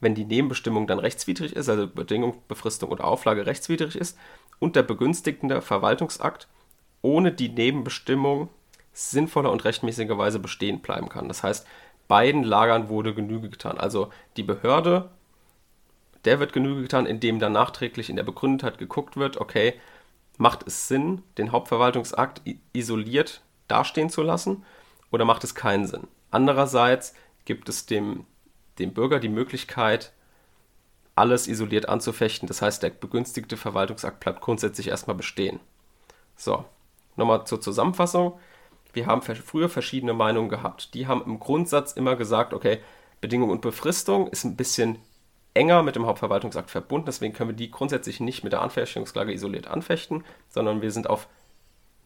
S2: wenn die Nebenbestimmung dann rechtswidrig ist, also Bedingung, Befristung oder Auflage rechtswidrig ist und der begünstigende Verwaltungsakt ohne die Nebenbestimmung sinnvoller und rechtmäßigerweise bestehen bleiben kann. Das heißt, beiden Lagern wurde Genüge getan. Also die Behörde der wird Genüge getan, indem dann nachträglich in der Begründetheit geguckt wird, okay, macht es Sinn, den Hauptverwaltungsakt isoliert dastehen zu lassen oder macht es keinen Sinn? Andererseits gibt es dem, dem Bürger die Möglichkeit, alles isoliert anzufechten. Das heißt, der begünstigte Verwaltungsakt bleibt grundsätzlich erstmal bestehen. So, nochmal zur Zusammenfassung. Wir haben früher verschiedene Meinungen gehabt. Die haben im Grundsatz immer gesagt, okay, Bedingung und Befristung ist ein bisschen enger mit dem Hauptverwaltungsakt verbunden. Deswegen können wir die grundsätzlich nicht mit der Anfechtungsklage isoliert anfechten, sondern wir sind auf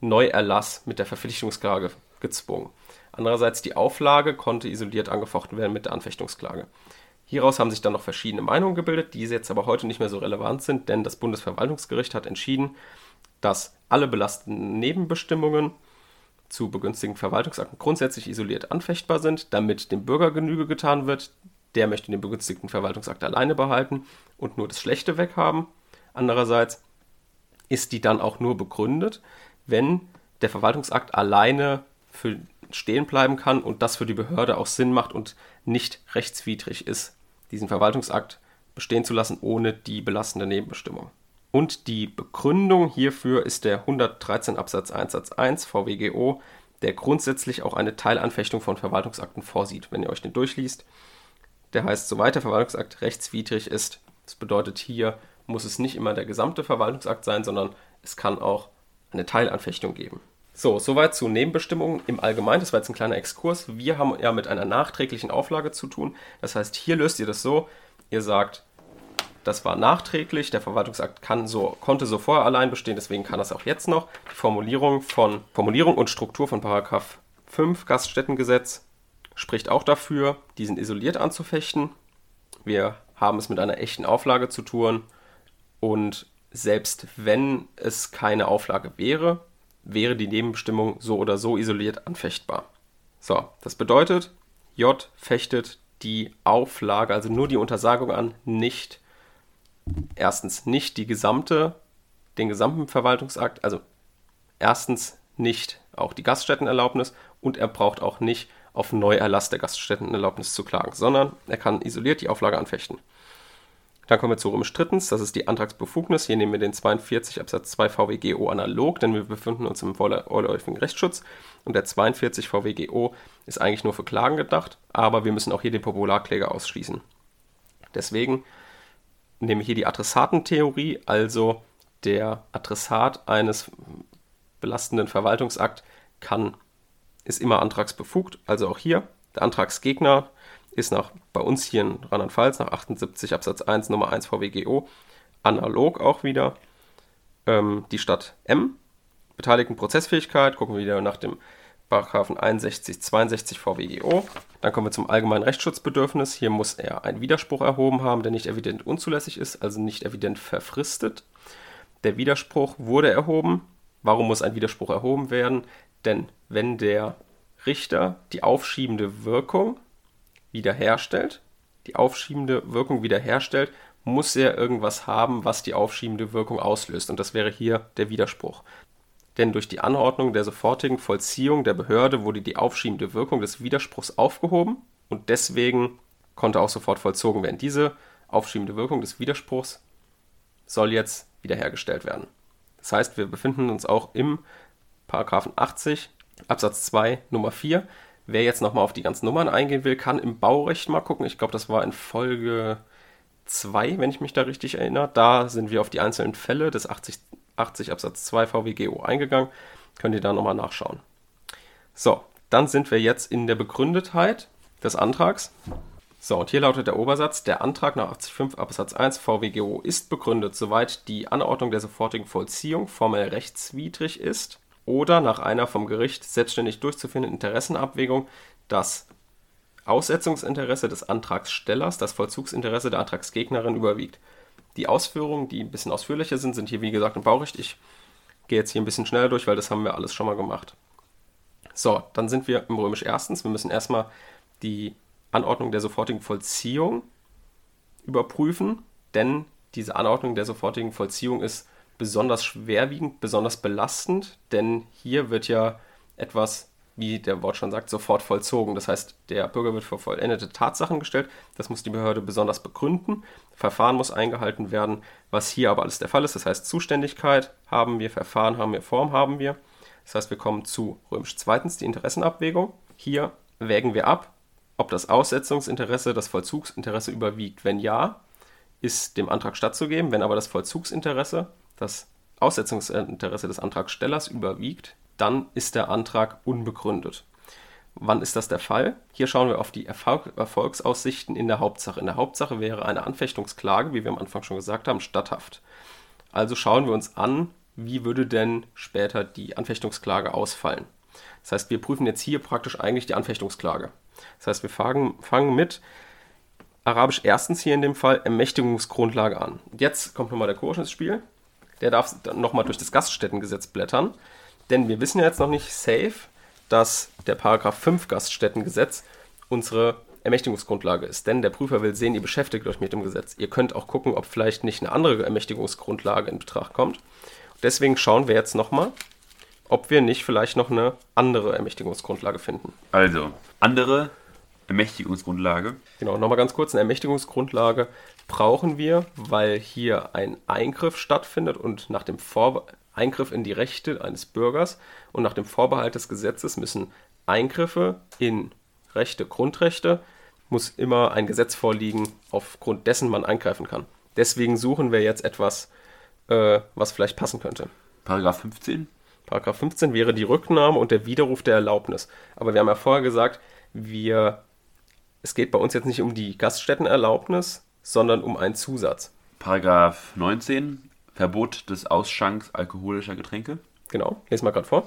S2: Neuerlass mit der Verpflichtungsklage gezwungen. Andererseits die Auflage konnte isoliert angefochten werden mit der Anfechtungsklage. Hieraus haben sich dann noch verschiedene Meinungen gebildet, die jetzt aber heute nicht mehr so relevant sind, denn das Bundesverwaltungsgericht hat entschieden, dass alle belastenden Nebenbestimmungen zu begünstigten Verwaltungsakten grundsätzlich isoliert anfechtbar sind, damit dem Bürger Genüge getan wird. Der möchte den begünstigten Verwaltungsakt alleine behalten und nur das Schlechte weghaben. Andererseits ist die dann auch nur begründet, wenn der Verwaltungsakt alleine für stehen bleiben kann und das für die Behörde auch Sinn macht und nicht rechtswidrig ist, diesen Verwaltungsakt bestehen zu lassen ohne die belastende Nebenbestimmung. Und die Begründung hierfür ist der 113 Absatz 1 Satz 1 VWGO, der grundsätzlich auch eine Teilanfechtung von Verwaltungsakten vorsieht, wenn ihr euch den durchliest. Der heißt, soweit der Verwaltungsakt rechtswidrig ist, das bedeutet hier muss es nicht immer der gesamte Verwaltungsakt sein, sondern es kann auch eine Teilanfechtung geben. So, soweit zu Nebenbestimmungen im Allgemeinen. Das war jetzt ein kleiner Exkurs. Wir haben ja mit einer nachträglichen Auflage zu tun. Das heißt, hier löst ihr das so, ihr sagt, das war nachträglich, der Verwaltungsakt kann so, konnte so vorher allein bestehen, deswegen kann das auch jetzt noch. Die Formulierung von Formulierung und Struktur von Paragraph 5 Gaststättengesetz spricht auch dafür, diesen isoliert anzufechten. Wir haben es mit einer echten Auflage zu tun und selbst wenn es keine Auflage wäre, wäre die Nebenbestimmung so oder so isoliert anfechtbar. So, das bedeutet, J fechtet die Auflage, also nur die Untersagung an, nicht erstens nicht die gesamte, den gesamten Verwaltungsakt, also erstens nicht auch die Gaststättenerlaubnis und er braucht auch nicht auf Neuerlass der Gaststättenerlaubnis zu klagen, sondern er kann isoliert die Auflage anfechten. Dann kommen wir zu römisch drittens, das ist die Antragsbefugnis. Hier nehmen wir den 42 Absatz 2 VWGO analog, denn wir befinden uns im vorläufigen Rechtsschutz. Und der 42 VWGO ist eigentlich nur für Klagen gedacht, aber wir müssen auch hier den Popularkläger ausschließen. Deswegen nehme ich hier die Adressatentheorie, also der Adressat eines belastenden Verwaltungsakt kann, ist immer antragsbefugt, also auch hier. Der Antragsgegner ist nach, bei uns hier in Rheinland-Pfalz nach 78 Absatz 1 Nummer 1 VWGO analog auch wieder ähm, die Stadt M. Beteiligten Prozessfähigkeit, gucken wir wieder nach dem Paragraphen 61, 62 VWGO. Dann kommen wir zum allgemeinen Rechtsschutzbedürfnis. Hier muss er einen Widerspruch erhoben haben, der nicht evident unzulässig ist, also nicht evident verfristet. Der Widerspruch wurde erhoben. Warum muss ein Widerspruch erhoben werden? Denn wenn der Richter die aufschiebende Wirkung wiederherstellt, die aufschiebende Wirkung wiederherstellt, muss er irgendwas haben, was die aufschiebende Wirkung auslöst. Und das wäre hier der Widerspruch. Denn durch die Anordnung der sofortigen Vollziehung der Behörde wurde die aufschiebende Wirkung des Widerspruchs aufgehoben und deswegen konnte auch sofort vollzogen werden. Diese aufschiebende Wirkung des Widerspruchs soll jetzt wiederhergestellt werden. Das heißt, wir befinden uns auch im Paragraphen 80 Absatz 2 Nummer 4 Wer jetzt nochmal auf die ganzen Nummern eingehen will, kann im Baurecht mal gucken. Ich glaube, das war in Folge 2, wenn ich mich da richtig erinnere. Da sind wir auf die einzelnen Fälle des 80, 80 Absatz 2 VWGO eingegangen. Könnt ihr da nochmal nachschauen. So, dann sind wir jetzt in der Begründetheit des Antrags. So, und hier lautet der Obersatz, der Antrag nach 85 Absatz 1 VWGO ist begründet, soweit die Anordnung der sofortigen Vollziehung formell rechtswidrig ist oder nach einer vom Gericht selbstständig durchzuführenden Interessenabwägung das Aussetzungsinteresse des Antragstellers, das Vollzugsinteresse der Antragsgegnerin überwiegt. Die Ausführungen, die ein bisschen ausführlicher sind, sind hier wie gesagt im Baurecht. Ich gehe jetzt hier ein bisschen schneller durch, weil das haben wir alles schon mal gemacht. So, dann sind wir im Römisch erstens. Wir müssen erstmal die Anordnung der sofortigen Vollziehung überprüfen, denn diese Anordnung der sofortigen Vollziehung ist besonders schwerwiegend, besonders belastend, denn hier wird ja etwas, wie der Wort schon sagt, sofort vollzogen. Das heißt, der Bürger wird vor vollendete Tatsachen gestellt, das muss die Behörde besonders begründen, Verfahren muss eingehalten werden, was hier aber alles der Fall ist. Das heißt, Zuständigkeit haben wir, Verfahren haben wir, Form haben wir. Das heißt, wir kommen zu römisch zweitens die Interessenabwägung. Hier wägen wir ab, ob das Aussetzungsinteresse das Vollzugsinteresse überwiegt. Wenn ja, ist dem Antrag stattzugeben. Wenn aber das Vollzugsinteresse das Aussetzungsinteresse des Antragstellers überwiegt, dann ist der Antrag unbegründet. Wann ist das der Fall? Hier schauen wir auf die Erfolg Erfolgsaussichten in der Hauptsache. In der Hauptsache wäre eine Anfechtungsklage, wie wir am Anfang schon gesagt haben, statthaft. Also schauen wir uns an, wie würde denn später die Anfechtungsklage ausfallen. Das heißt, wir prüfen jetzt hier praktisch eigentlich die Anfechtungsklage. Das heißt, wir fangen, fangen mit Arabisch erstens hier in dem Fall Ermächtigungsgrundlage an. Jetzt kommt nochmal der Kurs ins Spiel. Der darf nochmal durch das Gaststättengesetz blättern. Denn wir wissen ja jetzt noch nicht safe, dass der Paragraph 5 Gaststättengesetz unsere Ermächtigungsgrundlage ist. Denn der Prüfer will sehen, ihr beschäftigt euch mit dem Gesetz. Ihr könnt auch gucken, ob vielleicht nicht eine andere Ermächtigungsgrundlage in Betracht kommt. Deswegen schauen wir jetzt nochmal, ob wir nicht vielleicht noch eine andere Ermächtigungsgrundlage finden.
S1: Also, andere Ermächtigungsgrundlage.
S2: Genau, nochmal ganz kurz, eine Ermächtigungsgrundlage brauchen wir, weil hier ein Eingriff stattfindet und nach dem Vorbe Eingriff in die Rechte eines Bürgers und nach dem Vorbehalt des Gesetzes müssen Eingriffe in Rechte, Grundrechte, muss immer ein Gesetz vorliegen, aufgrund dessen man eingreifen kann. Deswegen suchen wir jetzt etwas, äh, was vielleicht passen könnte.
S1: Paragraph 15?
S2: Paragraph 15 wäre die Rücknahme und der Widerruf der Erlaubnis. Aber wir haben ja vorher gesagt, wir, es geht bei uns jetzt nicht um die Gaststättenerlaubnis, sondern um einen Zusatz.
S1: Paragraph 19, Verbot des Ausschanks alkoholischer Getränke.
S2: Genau, lesen wir gerade vor.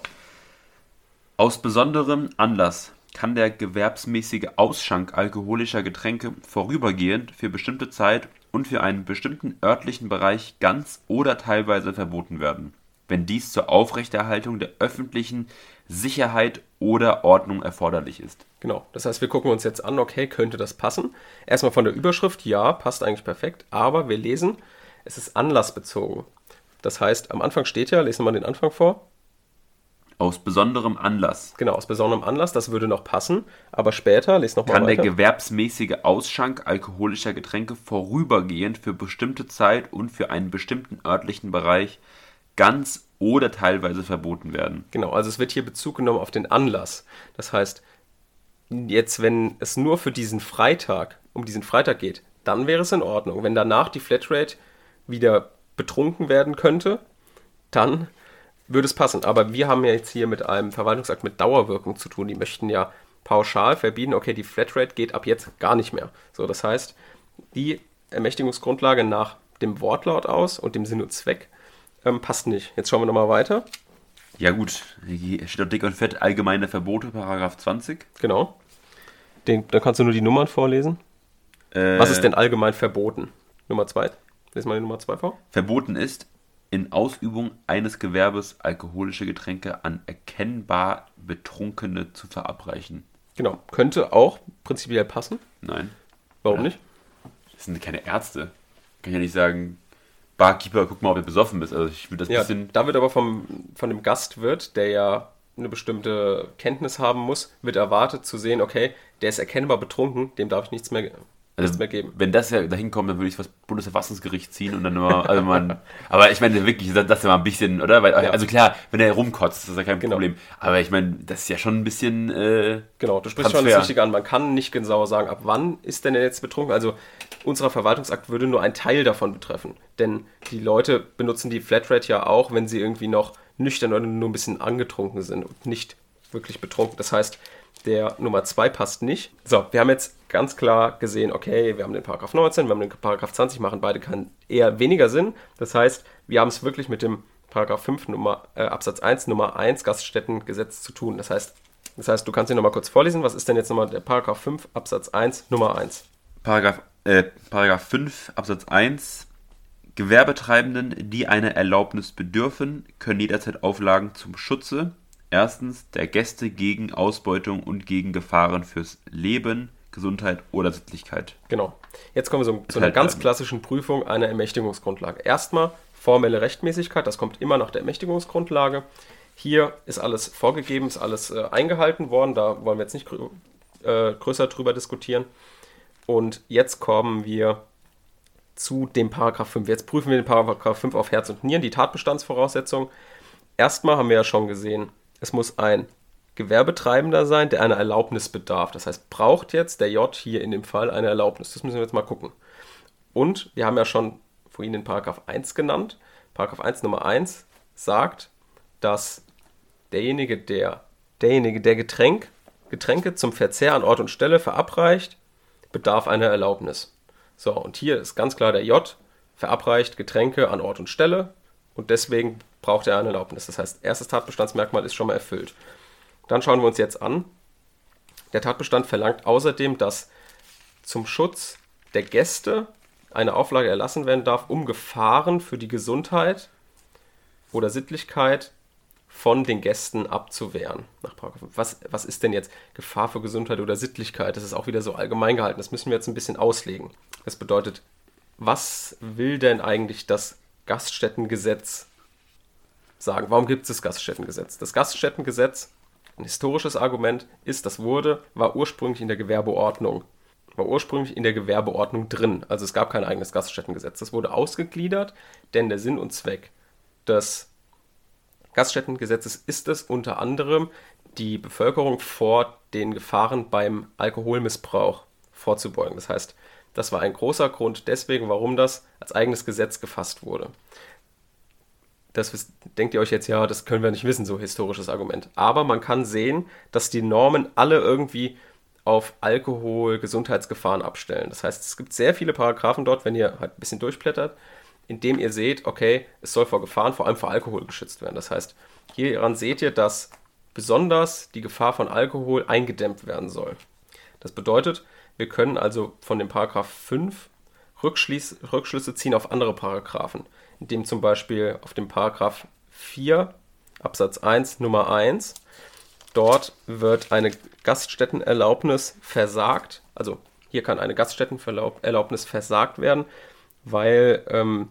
S1: Aus besonderem Anlass kann der gewerbsmäßige Ausschank alkoholischer Getränke vorübergehend für bestimmte Zeit und für einen bestimmten örtlichen Bereich ganz oder teilweise verboten werden, wenn dies zur Aufrechterhaltung der öffentlichen Sicherheit oder Ordnung erforderlich ist.
S2: Genau, das heißt, wir gucken uns jetzt an, okay, könnte das passen? Erstmal von der Überschrift, ja, passt eigentlich perfekt, aber wir lesen, es ist anlassbezogen. Das heißt, am Anfang steht ja, lesen wir mal den Anfang vor.
S1: Aus besonderem Anlass.
S2: Genau, aus besonderem Anlass, das würde noch passen, aber später, lesen noch mal
S1: Kann
S2: weiter.
S1: der gewerbsmäßige Ausschank alkoholischer Getränke vorübergehend für bestimmte Zeit und für einen bestimmten örtlichen Bereich ganz oder teilweise verboten werden.
S2: Genau, also es wird hier Bezug genommen auf den Anlass. Das heißt, jetzt, wenn es nur für diesen Freitag, um diesen Freitag geht, dann wäre es in Ordnung. Wenn danach die Flatrate wieder betrunken werden könnte, dann würde es passen. Aber wir haben ja jetzt hier mit einem Verwaltungsakt mit Dauerwirkung zu tun. Die möchten ja pauschal verbieten, okay, die Flatrate geht ab jetzt gar nicht mehr. So, das heißt, die Ermächtigungsgrundlage nach dem Wortlaut aus und dem Sinn und Zweck ähm, passt nicht. Jetzt schauen wir nochmal weiter.
S1: Ja gut, hier steht doch dick und fett allgemeine Verbote, Paragraph 20.
S2: Genau. Den, dann kannst du nur die Nummern vorlesen.
S1: Äh,
S2: Was ist denn allgemein verboten? Nummer 2. Lesen wir die Nummer 2 vor.
S1: Verboten ist, in Ausübung eines Gewerbes alkoholische Getränke an erkennbar Betrunkene zu verabreichen.
S2: Genau. Könnte auch prinzipiell passen.
S1: Nein,
S2: Warum
S1: Ja.
S2: nicht?
S1: das sind keine Ärzte. Kann ja nicht sagen, Barkeeper, guck mal, ob du besoffen bist. Also ich würde das
S2: Ja,
S1: bisschen.
S2: da wird aber vom, von dem Gastwirt, der ja eine bestimmte Kenntnis haben muss, wird erwartet zu sehen, okay, der ist erkennbar betrunken, dem darf ich nichts mehr,
S1: Also,
S2: mehr geben.
S1: wenn das ja dahin kommt, dann würde ich was Bundesverfassungsgericht ziehen und dann immer, also man, *laughs* aber ich meine wirklich, das das ist ja mal ein bisschen, oder? Weil,
S2: Ja.
S1: Also klar, wenn er rumkotzt, ist das ja kein
S2: Genau.
S1: Problem. Aber ich meine, das ist ja schon ein bisschen, äh,
S2: Genau, du sprichst schon
S1: Transfer.
S2: das Richtige an. Man kann nicht genau sagen, ab wann ist denn der jetzt betrunken. Also unser Verwaltungsakt würde nur einen Teil davon betreffen. Denn die Leute benutzen die Flatrate ja auch, wenn sie irgendwie noch nüchtern oder nur ein bisschen angetrunken sind und nicht wirklich betrunken. Das heißt, der Nummer 2 passt nicht. So, wir haben jetzt ganz klar gesehen, okay, wir haben den Paragraph 19, wir haben den Paragraph 20, machen beide keinen eher weniger Sinn. Das heißt, wir haben es wirklich mit dem Paragraph 5 Nummer, äh, Absatz 1 Nummer 1 Gaststättengesetz zu tun. Das heißt, das heißt, du kannst ihn nochmal kurz vorlesen. Was ist denn jetzt nochmal der Paragraph 5 Absatz 1 Nummer 1?
S1: Paragraph, äh, Paragraph 5 Absatz 1 Gewerbetreibenden, die einer Erlaubnis bedürfen, können jederzeit Auflagen zum Schutze erstens der Gäste gegen Ausbeutung und gegen Gefahren fürs Leben, Gesundheit oder Sittlichkeit.
S2: Genau. Jetzt kommen wir so, zu einer
S1: halt,
S2: ganz klassischen Prüfung einer Ermächtigungsgrundlage. Erstmal formelle Rechtmäßigkeit, das kommt immer nach der Ermächtigungsgrundlage. Hier ist alles vorgegeben, ist alles äh, eingehalten worden, da wollen wir jetzt nicht grö äh, größer drüber diskutieren. Und jetzt kommen wir zu dem Paragraph 5. Jetzt prüfen wir den Paragraph 5 auf Herz und Nieren, die Tatbestandsvoraussetzungen. Erstmal haben wir ja schon gesehen, es muss ein Gewerbetreibender sein, der einer Erlaubnis bedarf. Das heißt, braucht jetzt der J hier in dem Fall eine Erlaubnis? Das müssen wir jetzt mal gucken. Und wir haben ja schon vorhin den Paragraph 1 genannt. Paragraph 1 Nummer 1 sagt, dass derjenige, der derjenige, der Getränk Getränke zum Verzehr an Ort und Stelle verabreicht, bedarf einer Erlaubnis. So, und hier ist ganz klar der J, verabreicht Getränke an Ort und Stelle und deswegen braucht er eine Erlaubnis. Das heißt, erstes Tatbestandsmerkmal ist schon mal erfüllt. Dann schauen wir uns jetzt an. Der Tatbestand verlangt außerdem, dass zum Schutz der Gäste eine Auflage erlassen werden darf, um Gefahren für die Gesundheit oder Sittlichkeit von den Gästen abzuwehren. Was, was ist denn jetzt Gefahr für Gesundheit oder Sittlichkeit? Das ist auch wieder so allgemein gehalten. Das müssen wir jetzt ein bisschen auslegen. Das bedeutet, was will denn eigentlich das Gaststättengesetz sagen? Warum gibt es das Gaststättengesetz? Das Gaststättengesetz, ein historisches Argument, ist, das wurde, war ursprünglich in der Gewerbeordnung war ursprünglich in der Gewerbeordnung drin. Also es gab kein eigenes Gaststättengesetz. Das wurde ausgegliedert, denn der Sinn und Zweck des Gaststättengesetzes ist es unter anderem, die Bevölkerung vor den Gefahren beim Alkoholmissbrauch vorzubeugen. Das heißt, das war ein großer Grund deswegen, warum das als eigenes Gesetz gefasst wurde. Das denkt ihr euch jetzt, ja, das können wir nicht wissen, so historisches Argument. Aber man kann sehen, dass die Normen alle irgendwie auf Alkohol, Gesundheitsgefahren abstellen. Das heißt, es gibt sehr viele Paragraphen dort, wenn ihr halt ein bisschen durchblättert, in dem ihr seht, okay, es soll vor Gefahren, vor allem vor Alkohol geschützt werden. Das heißt, hieran seht ihr, dass besonders die Gefahr von Alkohol eingedämmt werden soll. Das bedeutet, wir können also von dem Paragraph 5 Rückschließ, Rückschlüsse ziehen auf andere Paragraphen, indem zum Beispiel auf dem Paragraph 4 Absatz 1 Nummer 1 dort wird eine Gaststättenerlaubnis versagt. Also hier kann eine Gaststättenerlaubnis versagt werden, weil ähm,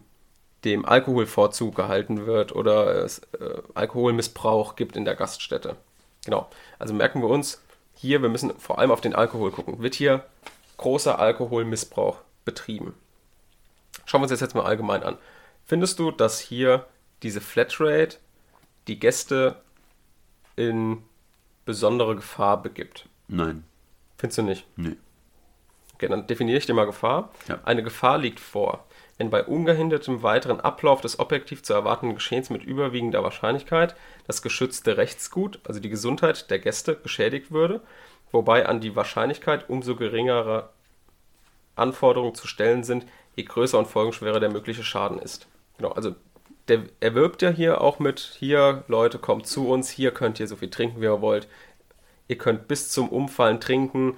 S2: dem Alkoholvorzug gehalten wird oder es äh, Alkoholmissbrauch gibt in der Gaststätte. Genau. Also merken wir uns hier, wir müssen vor allem auf den Alkohol gucken. Wird hier großer Alkoholmissbrauch betrieben? Schauen wir uns das jetzt mal allgemein an. Findest du, dass hier diese Flatrate die Gäste in besondere Gefahr begibt.
S1: Nein.
S2: Findest du nicht?
S1: Nee.
S2: Okay, dann definiere ich dir mal Gefahr.
S1: Ja.
S2: Eine Gefahr liegt vor, wenn bei ungehindertem weiteren Ablauf des objektiv zu erwartenden Geschehens mit überwiegender Wahrscheinlichkeit das geschützte Rechtsgut, also die Gesundheit der Gäste, geschädigt würde, wobei an die Wahrscheinlichkeit umso geringere Anforderungen zu stellen sind, je größer und folgenschwerer der mögliche Schaden ist. Genau, also der erwirbt ja hier auch mit, hier Leute, kommt zu uns, hier könnt ihr so viel trinken, wie ihr wollt. Ihr könnt bis zum Umfallen trinken,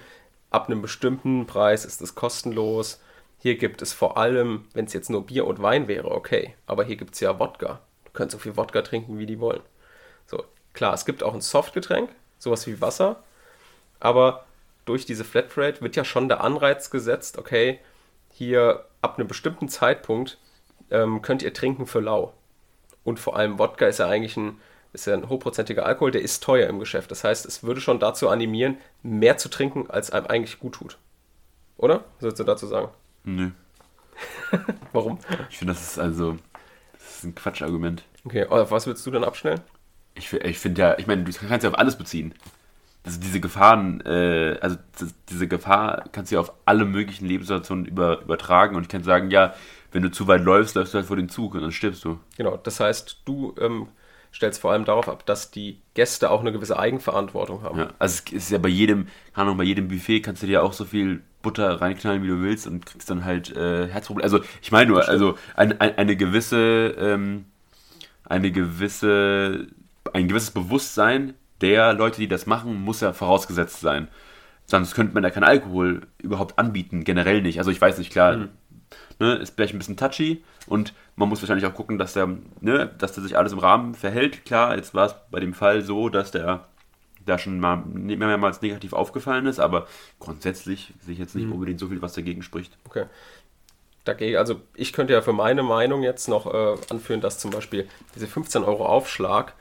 S2: ab einem bestimmten Preis ist es kostenlos. Hier gibt es vor allem, wenn es jetzt nur Bier und Wein wäre, okay, aber hier gibt es ja Wodka. Du könnt so viel Wodka trinken, wie die wollen. So, klar, es gibt auch ein Softgetränk, sowas wie Wasser, aber durch diese Flatrate wird ja schon der Anreiz gesetzt, okay, hier ab einem bestimmten Zeitpunkt ähm, könnt ihr trinken für lau. Und vor allem Wodka ist ja eigentlich ein, ist ja ein hochprozentiger Alkohol, der ist teuer im Geschäft. Das heißt, es würde schon dazu animieren, mehr zu trinken, als einem eigentlich gut tut. Oder? Was würdest du dazu sagen?
S1: Nö. *laughs*
S2: Warum?
S1: Ich finde, das ist also, das ist ein Quatschargument.
S2: Okay, auf was würdest du dann abstellen?
S1: Ich, ich finde ja, ich meine, du kannst ja auf alles beziehen. Also diese Gefahren, äh, also diese Gefahr kannst du ja auf alle möglichen Lebenssituationen über, übertragen und ich kann sagen, ja, wenn du zu weit läufst, läufst du halt vor den Zug und dann stirbst du.
S2: Genau, das heißt, du ähm, stellst vor allem darauf ab, dass die Gäste auch eine gewisse Eigenverantwortung haben.
S1: Ja, also es ist ja bei jedem, keine Ahnung, bei jedem Buffet kannst du dir auch so viel Butter reinknallen, wie du willst und kriegst dann halt äh, Herzprobleme. Also ich meine nur, also ein, ein, eine gewisse, ähm, eine gewisse, ein gewisses Bewusstsein der Leute, die das machen, muss ja vorausgesetzt sein. Sonst könnte man ja keinen Alkohol überhaupt anbieten, generell nicht. Also ich weiß nicht, klar, mhm ne, ist vielleicht ein bisschen touchy und man muss wahrscheinlich auch gucken, dass der, ne, dass der sich alles im Rahmen verhält. Klar, jetzt war es bei dem Fall so, dass der da schon mal mehrmals negativ aufgefallen ist, aber grundsätzlich sehe ich jetzt nicht mhm. unbedingt so viel, was dagegen spricht.
S2: Okay. Dagegen, also ich könnte ja für meine Meinung jetzt noch äh, anführen, dass zum Beispiel diese 15 Euro Aufschlag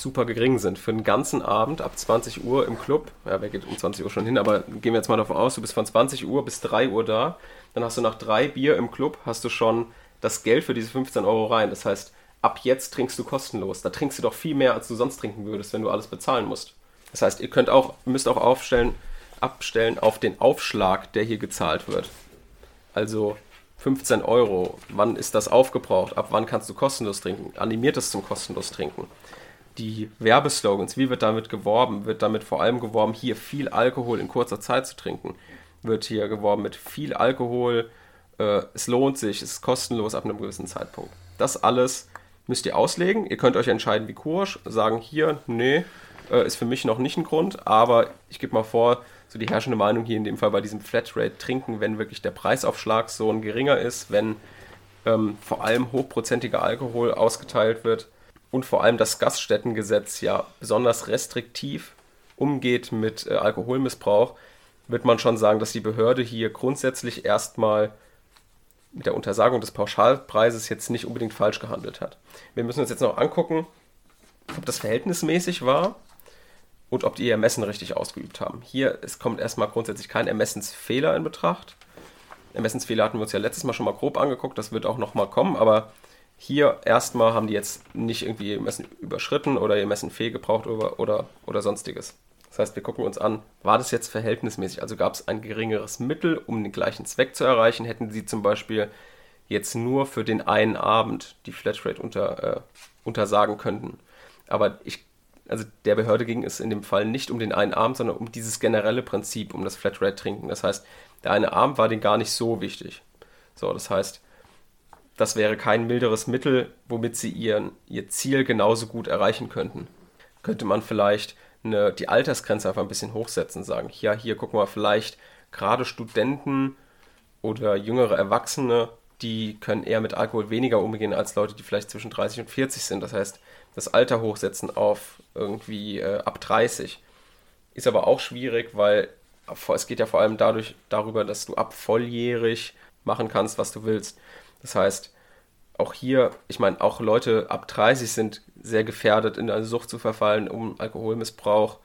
S2: super gering sind. Für einen ganzen Abend ab 20 Uhr im Club, ja, wer geht um 20 Uhr schon hin, aber gehen wir jetzt mal davon aus, du bist von 20 Uhr bis 3 Uhr da, dann hast du nach drei Bier im Club, hast du schon das Geld für diese 15 Euro rein. Das heißt, ab jetzt trinkst du kostenlos. Da trinkst du doch viel mehr, als du sonst trinken würdest, wenn du alles bezahlen musst. Das heißt, ihr könnt auch, müsst auch aufstellen, abstellen auf den Aufschlag, der hier gezahlt wird. Also 15 Euro. Wann ist das aufgebraucht? Ab wann kannst du kostenlos trinken? Animiert es zum kostenlos trinken. Die Werbeslogans, wie wird damit geworben? Wird damit vor allem geworben, hier viel Alkohol in kurzer Zeit zu trinken? Wird hier geworben mit viel Alkohol, äh, es lohnt sich, es ist kostenlos ab einem gewissen Zeitpunkt. Das alles müsst ihr auslegen. Ihr könnt euch entscheiden wie Kursch, sagen hier, nee, äh, ist für mich noch nicht ein Grund, aber ich gebe mal vor, so die herrschende Meinung hier in dem Fall bei diesem Flatrate trinken, wenn wirklich der Preisaufschlag so ein geringer ist, wenn ähm, vor allem hochprozentiger Alkohol ausgeteilt wird und vor allem das Gaststättengesetz ja besonders restriktiv umgeht mit äh, Alkoholmissbrauch, wird man schon sagen, dass die Behörde hier grundsätzlich erstmal mit der Untersagung des Pauschalpreises jetzt nicht unbedingt falsch gehandelt hat. Wir müssen uns jetzt noch angucken, ob das verhältnismäßig war und ob die ihr Ermessen richtig ausgeübt haben. Hier es kommt erstmal grundsätzlich kein Ermessensfehler in Betracht. Ermessensfehler hatten wir uns ja letztes Mal schon mal grob angeguckt, das wird auch nochmal kommen, aber hier erstmal haben die jetzt nicht irgendwie ihr Messen überschritten oder ihr Messen fehlgebraucht oder, oder, oder sonstiges. Das heißt, wir gucken uns an, war das jetzt verhältnismäßig? Also gab es ein geringeres Mittel, um den gleichen Zweck zu erreichen? Hätten sie zum Beispiel jetzt nur für den einen Abend die Flatrate unter, äh, untersagen könnten? Aber ich also der Behörde ging es in dem Fall nicht um den einen Abend, sondern um dieses generelle Prinzip, um das Flatrate-Trinken. Das heißt, der eine Abend war denen gar nicht so wichtig. So, das heißt, das wäre kein milderes Mittel, womit sie ihren, ihr Ziel genauso gut erreichen könnten. Könnte man vielleicht eine, die Altersgrenze einfach ein bisschen hochsetzen, sagen, ja, hier gucken wir vielleicht gerade Studenten oder jüngere Erwachsene, die können eher mit Alkohol weniger umgehen als Leute, die vielleicht zwischen 30 und 40 sind. Das heißt, das Alter hochsetzen auf irgendwie äh, ab 30. Ist aber auch schwierig, weil es geht ja vor allem dadurch darüber, dass du ab volljährig machen kannst, was du willst. Das heißt, auch hier, ich meine, auch Leute ab 30 sind sehr gefährdet, in eine Sucht zu verfallen, um Alkoholmissbrauch.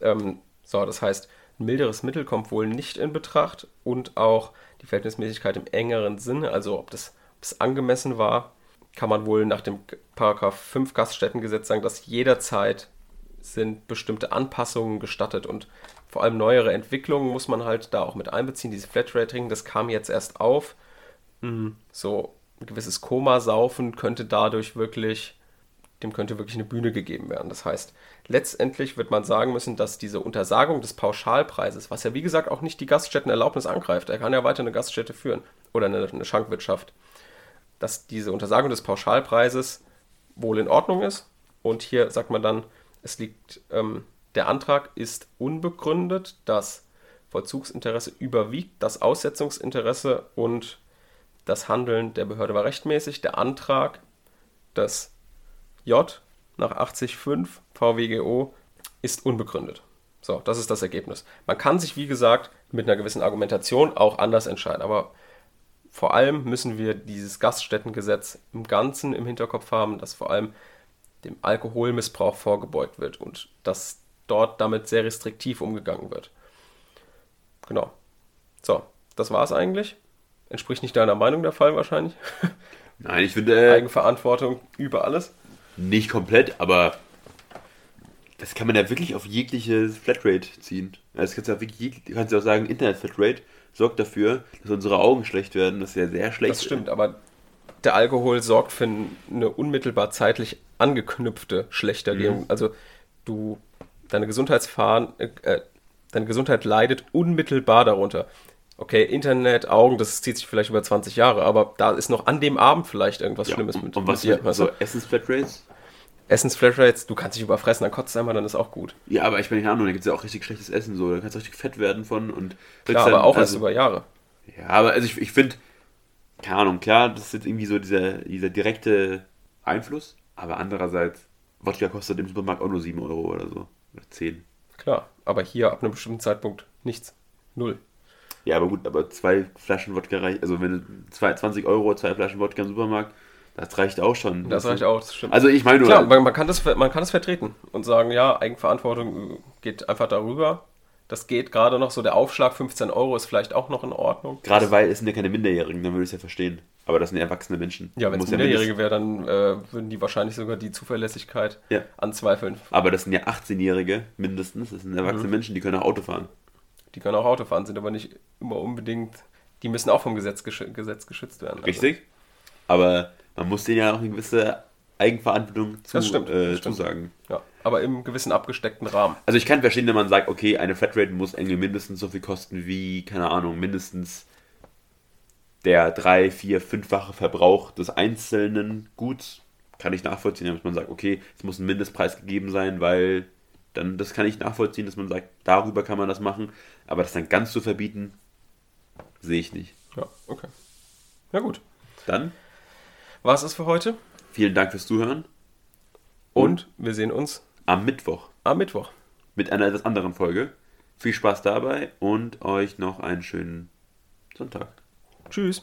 S2: Ähm, so, das heißt, ein milderes Mittel kommt wohl nicht in Betracht und auch die Verhältnismäßigkeit im engeren Sinne, also ob das, ob das angemessen war, kann man wohl nach dem Paragraph 5 Gaststättengesetz sagen, dass jederzeit sind bestimmte Anpassungen gestattet und vor allem neuere Entwicklungen muss man halt da auch mit einbeziehen. Diese Flatrating, das kam jetzt erst auf. Mhm. So ein gewisses Komasaufen könnte dadurch wirklich, dem könnte wirklich eine Bühne gegeben werden. Das heißt, letztendlich wird man sagen müssen, dass diese Untersagung des Pauschalpreises, was ja wie gesagt auch nicht die Gaststättenerlaubnis angreift, er kann ja weiter eine Gaststätte führen oder eine, eine Schankwirtschaft, dass diese Untersagung des Pauschalpreises wohl in Ordnung ist. Und hier sagt man dann, es liegt, ähm, der Antrag ist unbegründet, das Vollzugsinteresse überwiegt, das Aussetzungsinteresse und das Handeln der Behörde war rechtmäßig. Der Antrag des J nach 80.5 VWGO ist unbegründet. So, das ist das Ergebnis. Man kann sich, wie gesagt, mit einer gewissen Argumentation auch anders entscheiden, aber vor allem müssen wir dieses Gaststättengesetz im Ganzen im Hinterkopf haben, dass vor allem dem Alkoholmissbrauch vorgebeugt wird und dass dort damit sehr restriktiv umgegangen wird. Genau. So, das war es eigentlich. Entspricht nicht deiner Meinung der Fall wahrscheinlich? *laughs*
S1: Nein, ich finde. Äh,
S2: Eigenverantwortung über alles?
S1: Nicht komplett, aber das kann man ja wirklich auf jegliche Flatrate ziehen. Also kannst du ja wirklich, kannst du auch sagen, Internet-Flatrate sorgt dafür, dass unsere Augen schlecht werden. Das ist ja sehr schlecht.
S2: Das stimmt, aber der Alkohol sorgt für eine unmittelbar zeitlich angeknüpfte Schlechtergehung. Mhm. Also du, deine Gesundheitsfahren, äh, deine Gesundheit leidet unmittelbar darunter. Okay, Internet, Augen, das zieht sich vielleicht über 20 Jahre, aber da ist noch an dem Abend vielleicht irgendwas
S1: ja,
S2: Schlimmes
S1: mit. Und was mit dir, also Essensflatrates?
S2: Essensflatrates, du kannst dich überfressen, dann kotzt einmal, dann ist auch gut.
S1: Ja, aber ich meine, keine Ahnung, da gibt es ja auch richtig schlechtes Essen, so, da kannst du richtig fett werden von und.
S2: Klar, aber auch also, erst über Jahre.
S1: Ja, aber also ich, ich finde, keine Ahnung, klar, das ist jetzt irgendwie so dieser, dieser direkte Einfluss, aber andererseits, Wodka kostet im Supermarkt auch nur 7 Euro oder so. Oder 10.
S2: Klar, aber hier ab einem bestimmten Zeitpunkt nichts. Null.
S1: Ja, aber gut, aber zwei Flaschen Wodka reicht, also wenn du zwei, 20 Euro, zwei Flaschen Wodka im Supermarkt, das reicht auch schon.
S2: Das, reicht auch, das
S1: stimmt. Also ich meine nur.
S2: Klar, man, man, kann das, man kann das vertreten und sagen, ja, Eigenverantwortung geht einfach darüber. Das geht gerade noch so, der Aufschlag 15 Euro ist vielleicht auch noch in Ordnung.
S1: Gerade weil es sind ja keine Minderjährigen, dann würde ich es ja verstehen. Aber das sind ja erwachsene Menschen.
S2: Ja, wenn es Minderjährige ja wäre, dann äh, würden die wahrscheinlich sogar die Zuverlässigkeit ja. anzweifeln.
S1: Aber das sind ja 18-Jährige mindestens. Das sind erwachsene mhm. Menschen, die können auch Auto fahren.
S2: Die können auch Auto fahren, sind aber nicht immer unbedingt. Die müssen auch vom Gesetz, gesch Gesetz geschützt werden.
S1: Also. Richtig. Aber man muss denen ja auch eine gewisse Eigenverantwortung zu,
S2: Das stimmt,
S1: äh,
S2: das stimmt.
S1: zu sagen.
S2: Ja, aber im gewissen abgesteckten Rahmen.
S1: Also ich kann verstehen, wenn man sagt, okay, eine Flatrate muss irgendwie mindestens so viel kosten wie, keine Ahnung, mindestens der drei, vier, fünffache Verbrauch des einzelnen Guts. Kann ich nachvollziehen, dass man sagt, okay, es muss ein Mindestpreis gegeben sein, weil dann, das kann ich nachvollziehen, dass man sagt, darüber kann man das machen, aber das dann ganz zu verbieten, sehe ich nicht.
S2: Ja, okay. Ja gut.
S1: Dann,
S2: War es das für heute?
S1: vielen Dank fürs Zuhören
S2: Und wir sehen uns
S1: am Mittwoch
S2: am Mittwoch.
S1: mit einer etwas anderen Folge. Viel Spaß dabei und euch noch einen schönen Sonntag.
S2: Tschüss.